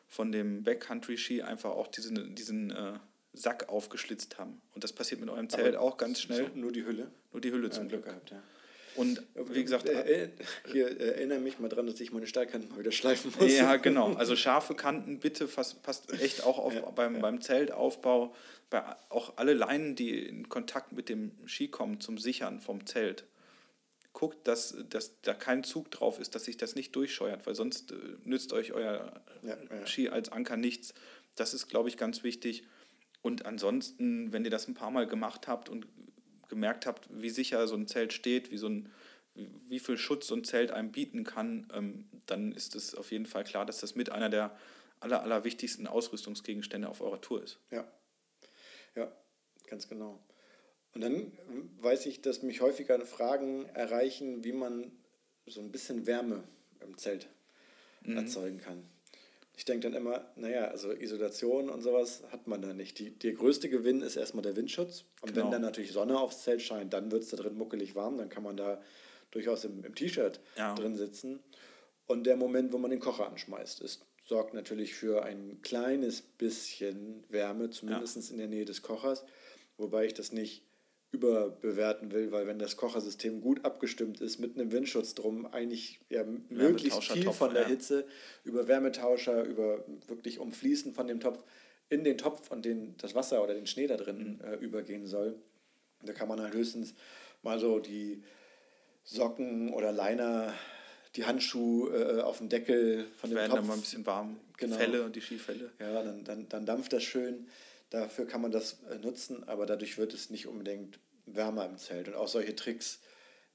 von dem Backcountry-Ski einfach auch diesen, diesen äh, Sack aufgeschlitzt haben. Und das passiert mit eurem Zelt aber auch ganz schnell. Nur die Hülle? Nur die Hülle ja, zum Glück. Glück gehabt, ja. Und wie gesagt, äh, äh, hier äh, erinnere mich mal dran, dass ich meine Stahlkanten mal wieder schleifen muss. Ja, genau. Also scharfe Kanten, bitte fast, passt echt auch auf, ja, beim, ja. beim Zeltaufbau, bei auch alle Leinen, die in Kontakt mit dem Ski kommen zum Sichern vom Zelt. Guckt, dass, dass da kein Zug drauf ist, dass sich das nicht durchscheuert, weil sonst äh, nützt euch euer ja, Ski als Anker nichts. Das ist, glaube ich, ganz wichtig. Und ansonsten, wenn ihr das ein paar Mal gemacht habt und gemerkt habt, wie sicher so ein Zelt steht, wie, so ein, wie viel Schutz so ein Zelt einem bieten kann, ähm, dann ist es auf jeden Fall klar, dass das mit einer der aller, aller wichtigsten Ausrüstungsgegenstände auf eurer Tour ist. Ja, ja, ganz genau. Und dann weiß ich, dass mich häufiger Fragen erreichen, wie man so ein bisschen Wärme im Zelt mhm. erzeugen kann. Ich denke dann immer, naja, also Isolation und sowas hat man da nicht. Die, der größte Gewinn ist erstmal der Windschutz. Und genau. wenn dann natürlich Sonne aufs Zelt scheint, dann wird es da drin muckelig warm, dann kann man da durchaus im, im T-Shirt ja. drin sitzen. Und der Moment, wo man den Kocher anschmeißt, ist, sorgt natürlich für ein kleines bisschen Wärme, zumindest ja. in der Nähe des Kochers. Wobei ich das nicht überbewerten will, weil wenn das Kochersystem gut abgestimmt ist, mit einem Windschutz drum, eigentlich ja, möglichst viel von der ja. Hitze über Wärmetauscher, über wirklich Umfließen von dem Topf in den Topf, von dem das Wasser oder den Schnee da drin mhm. äh, übergehen soll. Da kann man halt höchstens mal so die Socken oder Liner, die Handschuhe äh, auf dem Deckel von dem Werden Topf. Werden dann mal ein bisschen warm, genau. Fälle und die Skifälle. Ja, dann, dann, dann dampft das schön. Dafür kann man das äh, nutzen, aber dadurch wird es nicht unbedingt wärmer im Zelt. Und auch solche Tricks,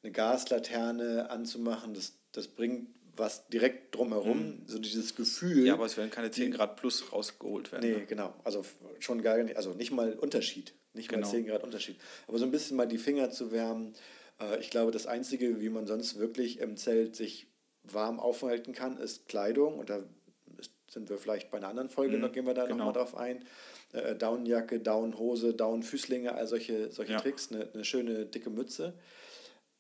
eine Gaslaterne anzumachen, das, das bringt was direkt drumherum, mhm. so dieses Gefühl. Ja, aber es werden keine 10 Grad plus rausgeholt werden. Nee, ne? genau. Also schon gar nicht, also nicht mal Unterschied. Nicht genau. mal 10 Grad Unterschied. Aber so ein bisschen mal die Finger zu wärmen. Äh, ich glaube, das Einzige, wie man sonst wirklich im Zelt sich warm aufhalten kann, ist Kleidung. Und da sind wir vielleicht bei einer anderen Folge, mhm. da gehen wir da genau. nochmal drauf ein. Äh, Downjacke, Downhose, Downfüßlinge, all solche, solche ja. Tricks, eine, eine schöne dicke Mütze.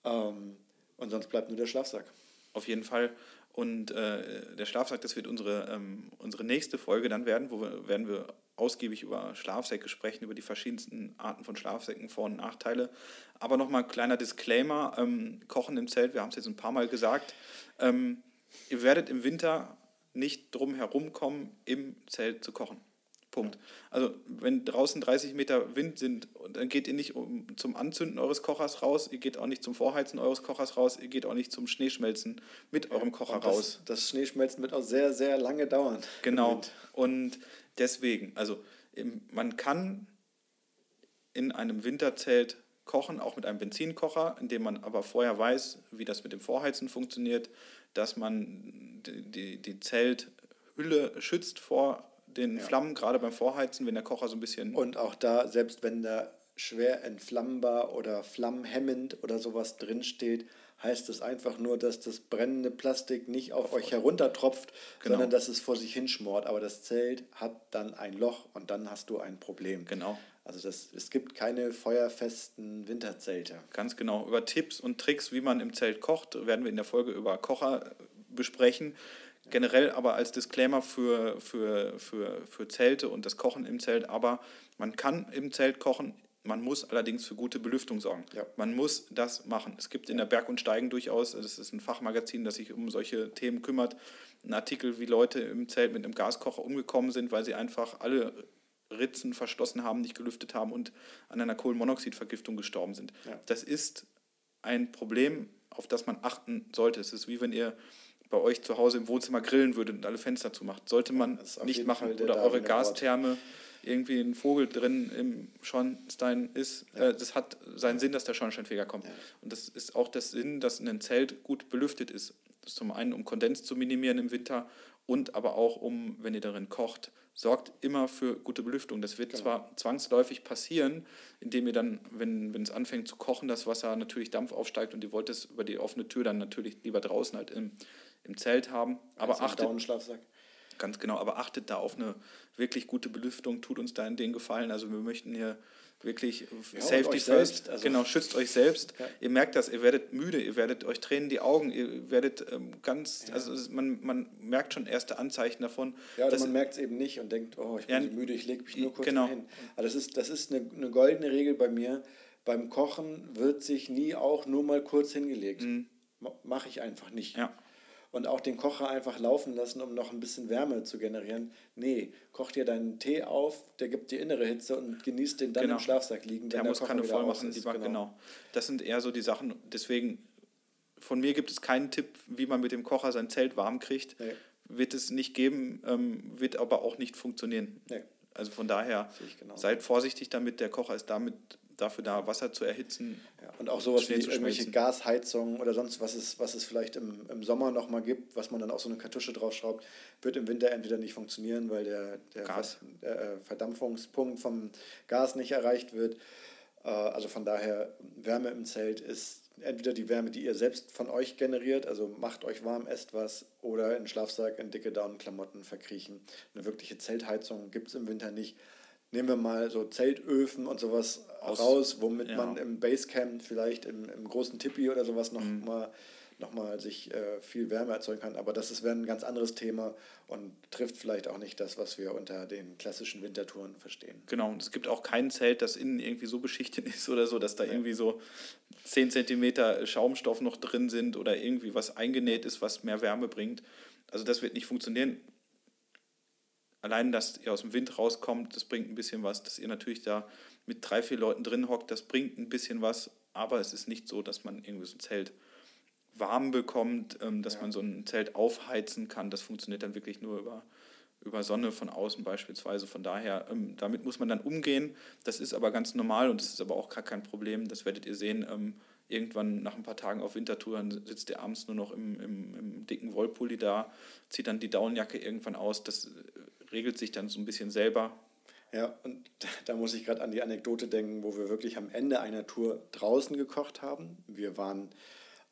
Ähm, und sonst bleibt nur der Schlafsack. Auf jeden Fall. Und äh, der Schlafsack, das wird unsere, ähm, unsere nächste Folge dann werden, wo wir, werden wir ausgiebig über Schlafsäcke sprechen, über die verschiedensten Arten von Schlafsäcken, Vor- und Nachteile. Aber nochmal ein kleiner Disclaimer, ähm, Kochen im Zelt, wir haben es jetzt ein paar Mal gesagt, ähm, ihr werdet im Winter nicht drum herum kommen, im Zelt zu kochen. Punkt. Also wenn draußen 30 Meter Wind sind, dann geht ihr nicht um, zum Anzünden eures Kochers raus, ihr geht auch nicht zum Vorheizen eures Kochers raus, ihr geht auch nicht zum Schneeschmelzen mit eurem Kocher das, raus. Das Schneeschmelzen wird auch sehr, sehr lange dauern. Genau. Und deswegen, also man kann in einem Winterzelt kochen, auch mit einem Benzinkocher, indem man aber vorher weiß, wie das mit dem Vorheizen funktioniert, dass man die, die, Zelthülle schützt vor den ja. Flammen, gerade beim Vorheizen, wenn der Kocher so ein bisschen. Und auch da, selbst wenn da schwer entflammbar oder flammhemmend oder sowas drinsteht, heißt es einfach nur, dass das brennende Plastik nicht auf, auf euch heruntertropft, genau. sondern dass es vor sich hinschmort. Aber das Zelt hat dann ein Loch und dann hast du ein Problem. Genau. Also das, es gibt keine feuerfesten Winterzelte. Ganz genau. Über Tipps und Tricks, wie man im Zelt kocht, werden wir in der Folge über Kocher besprechen. Generell aber als Disclaimer für, für, für, für Zelte und das Kochen im Zelt. Aber man kann im Zelt kochen, man muss allerdings für gute Belüftung sorgen. Ja. Man muss das machen. Es gibt in der Berg und Steigen durchaus, das ist ein Fachmagazin, das sich um solche Themen kümmert, einen Artikel, wie Leute im Zelt mit einem Gaskocher umgekommen sind, weil sie einfach alle Ritzen verschlossen haben, nicht gelüftet haben und an einer Kohlenmonoxidvergiftung gestorben sind. Ja. Das ist ein Problem, auf das man achten sollte. Es ist wie wenn ihr bei euch zu Hause im Wohnzimmer grillen würdet und alle Fenster zumacht. Sollte man nicht machen. Oder eure Gastherme irgendwie ein Vogel drin im Schornstein ist. Ja. Äh, das hat seinen Sinn, dass der Schornsteinfeger kommt. Ja. Und das ist auch der Sinn, dass ein Zelt gut belüftet ist. Das ist zum einen, um Kondens zu minimieren im Winter und aber auch um, wenn ihr darin kocht, sorgt immer für gute Belüftung. Das wird genau. zwar zwangsläufig passieren, indem ihr dann, wenn, wenn es anfängt zu kochen, das Wasser natürlich Dampf aufsteigt und ihr wollt es über die offene Tür dann natürlich lieber draußen halt im, im Zelt haben. Aber achtet, Ganz genau, aber achtet da auf eine wirklich gute Belüftung, tut uns da in den Gefallen. Also wir möchten hier wirklich ja, Safety first. Also genau, schützt euch selbst. Ja. Ihr merkt das, ihr werdet müde, ihr werdet euch tränen die Augen, ihr werdet ähm, ganz, ja. also man, man merkt schon erste Anzeichen davon. Ja, dass man merkt es eben nicht und denkt, oh, ich bin so müde, ich lege mich nur kurz genau. hin. Aber das ist, das ist eine, eine goldene Regel bei mir. Beim Kochen wird sich nie auch nur mal kurz hingelegt. Mhm. Mache ich einfach nicht. Ja und auch den Kocher einfach laufen lassen, um noch ein bisschen Wärme zu generieren. Nee, koch dir deinen Tee auf, der gibt dir innere Hitze und genießt den dann genau. im Schlafsack liegen. Thermoskanne voll machen, die genau. genau. Das sind eher so die Sachen, deswegen, von mir gibt es keinen Tipp, wie man mit dem Kocher sein Zelt warm kriegt. Nee. Wird es nicht geben, ähm, wird aber auch nicht funktionieren. Nee. Also von daher, seid vorsichtig damit, der Kocher ist damit dafür da, Wasser zu erhitzen. Ja, und auch sowas wie irgendwelche Gasheizungen oder sonst was es, was es vielleicht im, im Sommer nochmal gibt, was man dann auch so eine Kartusche draufschraubt, wird im Winter entweder nicht funktionieren, weil der, der, Gas. der äh, Verdampfungspunkt vom Gas nicht erreicht wird. Äh, also von daher, Wärme im Zelt ist entweder die Wärme, die ihr selbst von euch generiert, also macht euch warm, esst was, oder in Schlafsack, in dicke Daunenklamotten verkriechen. Eine wirkliche Zeltheizung gibt es im Winter nicht nehmen wir mal so Zeltöfen und sowas Aus, raus, womit ja. man im Basecamp vielleicht im, im großen Tipi oder sowas noch mhm. mal noch mal sich äh, viel Wärme erzeugen kann. Aber das wäre ein ganz anderes Thema und trifft vielleicht auch nicht das, was wir unter den klassischen Wintertouren verstehen. Genau, und es gibt auch kein Zelt, das innen irgendwie so beschichtet ist oder so, dass da ja. irgendwie so 10 cm Schaumstoff noch drin sind oder irgendwie was eingenäht ist, was mehr Wärme bringt. Also das wird nicht funktionieren allein, dass ihr aus dem Wind rauskommt, das bringt ein bisschen was. Dass ihr natürlich da mit drei, vier Leuten drin hockt, das bringt ein bisschen was. Aber es ist nicht so, dass man irgendwie so ein Zelt warm bekommt, ähm, dass ja. man so ein Zelt aufheizen kann. Das funktioniert dann wirklich nur über, über Sonne von außen beispielsweise. Von daher, ähm, damit muss man dann umgehen. Das ist aber ganz normal und das ist aber auch gar kein Problem. Das werdet ihr sehen. Ähm, irgendwann nach ein paar Tagen auf Wintertouren sitzt er abends nur noch im, im, im dicken Wollpulli da, zieht dann die Daunenjacke irgendwann aus. Das äh, regelt sich dann so ein bisschen selber. Ja, und da muss ich gerade an die Anekdote denken, wo wir wirklich am Ende einer Tour draußen gekocht haben. Wir waren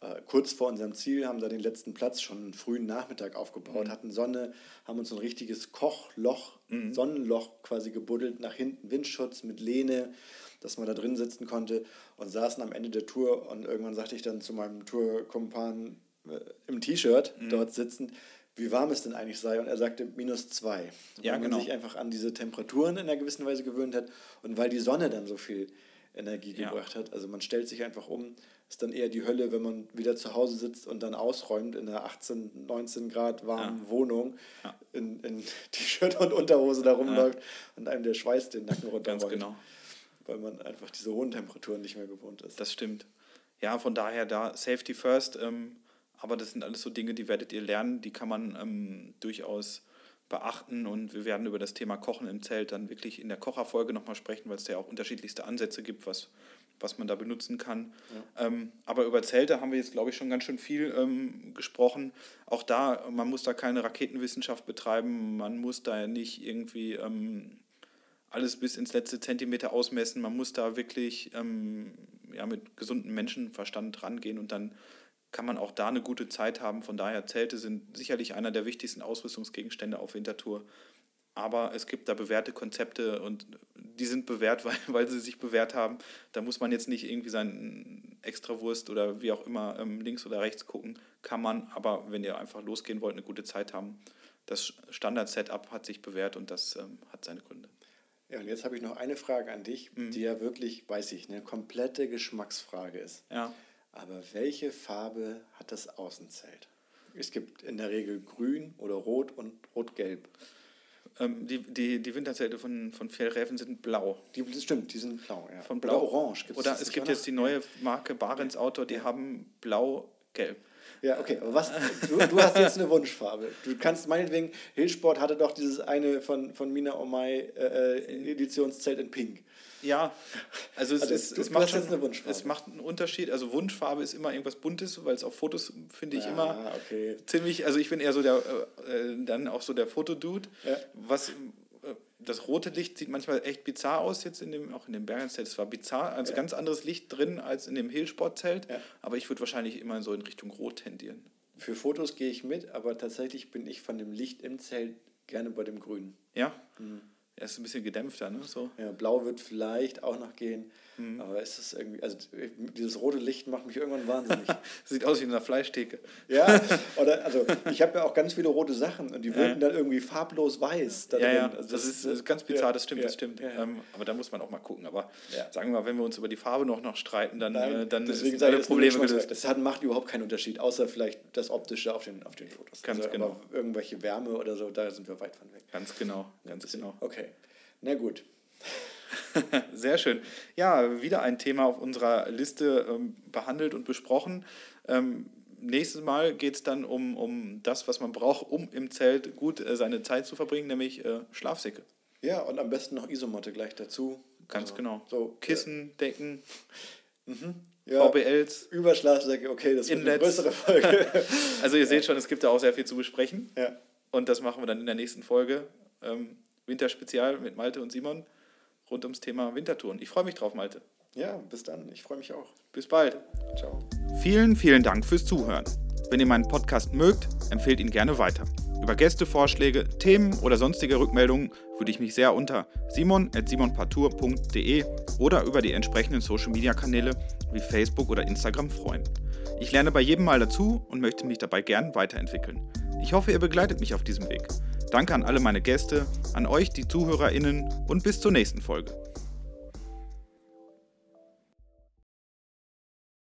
äh, kurz vor unserem Ziel, haben da den letzten Platz schon einen frühen Nachmittag aufgebaut, mhm. hatten Sonne, haben uns ein richtiges Kochloch, mhm. Sonnenloch quasi gebuddelt, nach hinten Windschutz mit Lehne dass man da drin sitzen konnte und saßen am Ende der Tour und irgendwann sagte ich dann zu meinem Tourkumpan äh, im T-Shirt mhm. dort sitzend, wie warm es denn eigentlich sei und er sagte minus zwei. Ja, weil genau. man sich einfach an diese Temperaturen in einer gewissen Weise gewöhnt hat und weil die Sonne dann so viel Energie ja. gebracht hat. Also man stellt sich einfach um, ist dann eher die Hölle, wenn man wieder zu Hause sitzt und dann ausräumt in einer 18, 19 Grad warmen ja. Wohnung, ja. in, in T-Shirt und Unterhose da rumläuft und einem der Schweiß den Nacken runterrollt. Ganz genau weil man einfach diese hohen Temperaturen nicht mehr gewohnt ist. Das stimmt. Ja, von daher da Safety First, ähm, aber das sind alles so Dinge, die werdet ihr lernen, die kann man ähm, durchaus beachten und wir werden über das Thema Kochen im Zelt dann wirklich in der Kocherfolge nochmal sprechen, weil es da ja auch unterschiedlichste Ansätze gibt, was, was man da benutzen kann. Ja. Ähm, aber über Zelte haben wir jetzt, glaube ich, schon ganz schön viel ähm, gesprochen. Auch da, man muss da keine Raketenwissenschaft betreiben, man muss da nicht irgendwie ähm, alles bis ins letzte Zentimeter ausmessen. Man muss da wirklich ähm, ja, mit gesundem Menschenverstand rangehen und dann kann man auch da eine gute Zeit haben. Von daher Zelte sind sicherlich einer der wichtigsten Ausrüstungsgegenstände auf Wintertour. Aber es gibt da bewährte Konzepte und die sind bewährt, weil, weil sie sich bewährt haben. Da muss man jetzt nicht irgendwie sein Extrawurst oder wie auch immer ähm, links oder rechts gucken. Kann man, aber wenn ihr einfach losgehen wollt, eine gute Zeit haben. Das Standard-Setup hat sich bewährt und das ähm, hat seine Gründe. Ja, und jetzt habe ich noch eine Frage an dich, mhm. die ja wirklich, weiß ich, eine komplette Geschmacksfrage ist. Ja. Aber welche Farbe hat das Außenzelt? Es gibt in der Regel grün oder rot und rot-gelb. Ähm, die, die, die Winterzelte von, von Fjellräven sind blau. Die, das stimmt, die sind blau, ja. Von blau. Oder orange. Gibt's oder es gibt jetzt die neue Marke Barents Auto, die haben blau-gelb. Ja, okay, aber was, du, du hast jetzt eine Wunschfarbe. Du kannst meinetwegen, Hillsport hatte doch dieses eine von, von Mina Omai äh, äh Editionszelt in Pink. Ja, also es, also ist, du, es, macht schon, es macht einen Unterschied. Also Wunschfarbe ist immer irgendwas Buntes, weil es auf Fotos finde ich ja, immer okay. ziemlich, also ich bin eher so der, äh, äh dann auch so der Fotodude, ja. was das rote Licht sieht manchmal echt bizarr aus jetzt in dem, auch in dem Bergenzelt. Es war bizarr, also ja. ganz anderes Licht drin als in dem Hillsportzelt. Ja. Aber ich würde wahrscheinlich immer so in Richtung Rot tendieren. Für Fotos gehe ich mit, aber tatsächlich bin ich von dem Licht im Zelt gerne bei dem Grün. Ja. Mhm. Er ist ein bisschen gedämpfter, ne? So. Ja, blau wird vielleicht auch noch gehen. Mhm. Aber es ist irgendwie, also dieses rote Licht macht mich irgendwann wahnsinnig. Sieht aus wie in einer Fleischtheke. Ja, oder also ich habe ja auch ganz viele rote Sachen und die wirken ja. dann irgendwie farblos weiß. Ja, ja, also das, das, ist, ganz bizarr, das stimmt, ja, das stimmt. Ja, ähm, aber da muss man auch mal gucken. Aber sagen wir mal, wenn wir uns über die Farbe noch, noch streiten, dann, Nein, äh, dann deswegen sage ich, Probleme gelöst. Das hat, macht überhaupt keinen Unterschied, außer vielleicht das Optische auf den, auf den Fotos. Ganz also, genau. irgendwelche Wärme oder so, da sind wir weit von weg. Ganz genau, ganz genau. Okay. Na gut. Sehr schön. Ja, wieder ein Thema auf unserer Liste ähm, behandelt und besprochen. Ähm, nächstes Mal geht es dann um, um das, was man braucht, um im Zelt gut äh, seine Zeit zu verbringen, nämlich äh, Schlafsäcke. Ja, und am besten noch Isomatte gleich dazu. Ganz also, genau. So, Kissen, äh, Decken. Mhm. Ja, VBLs. Überschlafsäcke, okay, das ist eine größere Folge. also ihr seht schon, es gibt da auch sehr viel zu besprechen. Ja. Und das machen wir dann in der nächsten Folge. Ähm, Winterspezial mit Malte und Simon rund ums Thema Wintertouren. Ich freue mich drauf, Malte. Ja, bis dann. Ich freue mich auch. Bis bald. Ciao. Vielen, vielen Dank fürs Zuhören. Wenn ihr meinen Podcast mögt, empfehlt ihn gerne weiter. Über Gästevorschläge, Themen oder sonstige Rückmeldungen würde ich mich sehr unter simon.simonpartour.de oder über die entsprechenden Social Media Kanäle wie Facebook oder Instagram freuen. Ich lerne bei jedem Mal dazu und möchte mich dabei gern weiterentwickeln. Ich hoffe, ihr begleitet mich auf diesem Weg. Danke an alle meine Gäste, an euch, die ZuhörerInnen und bis zur nächsten Folge.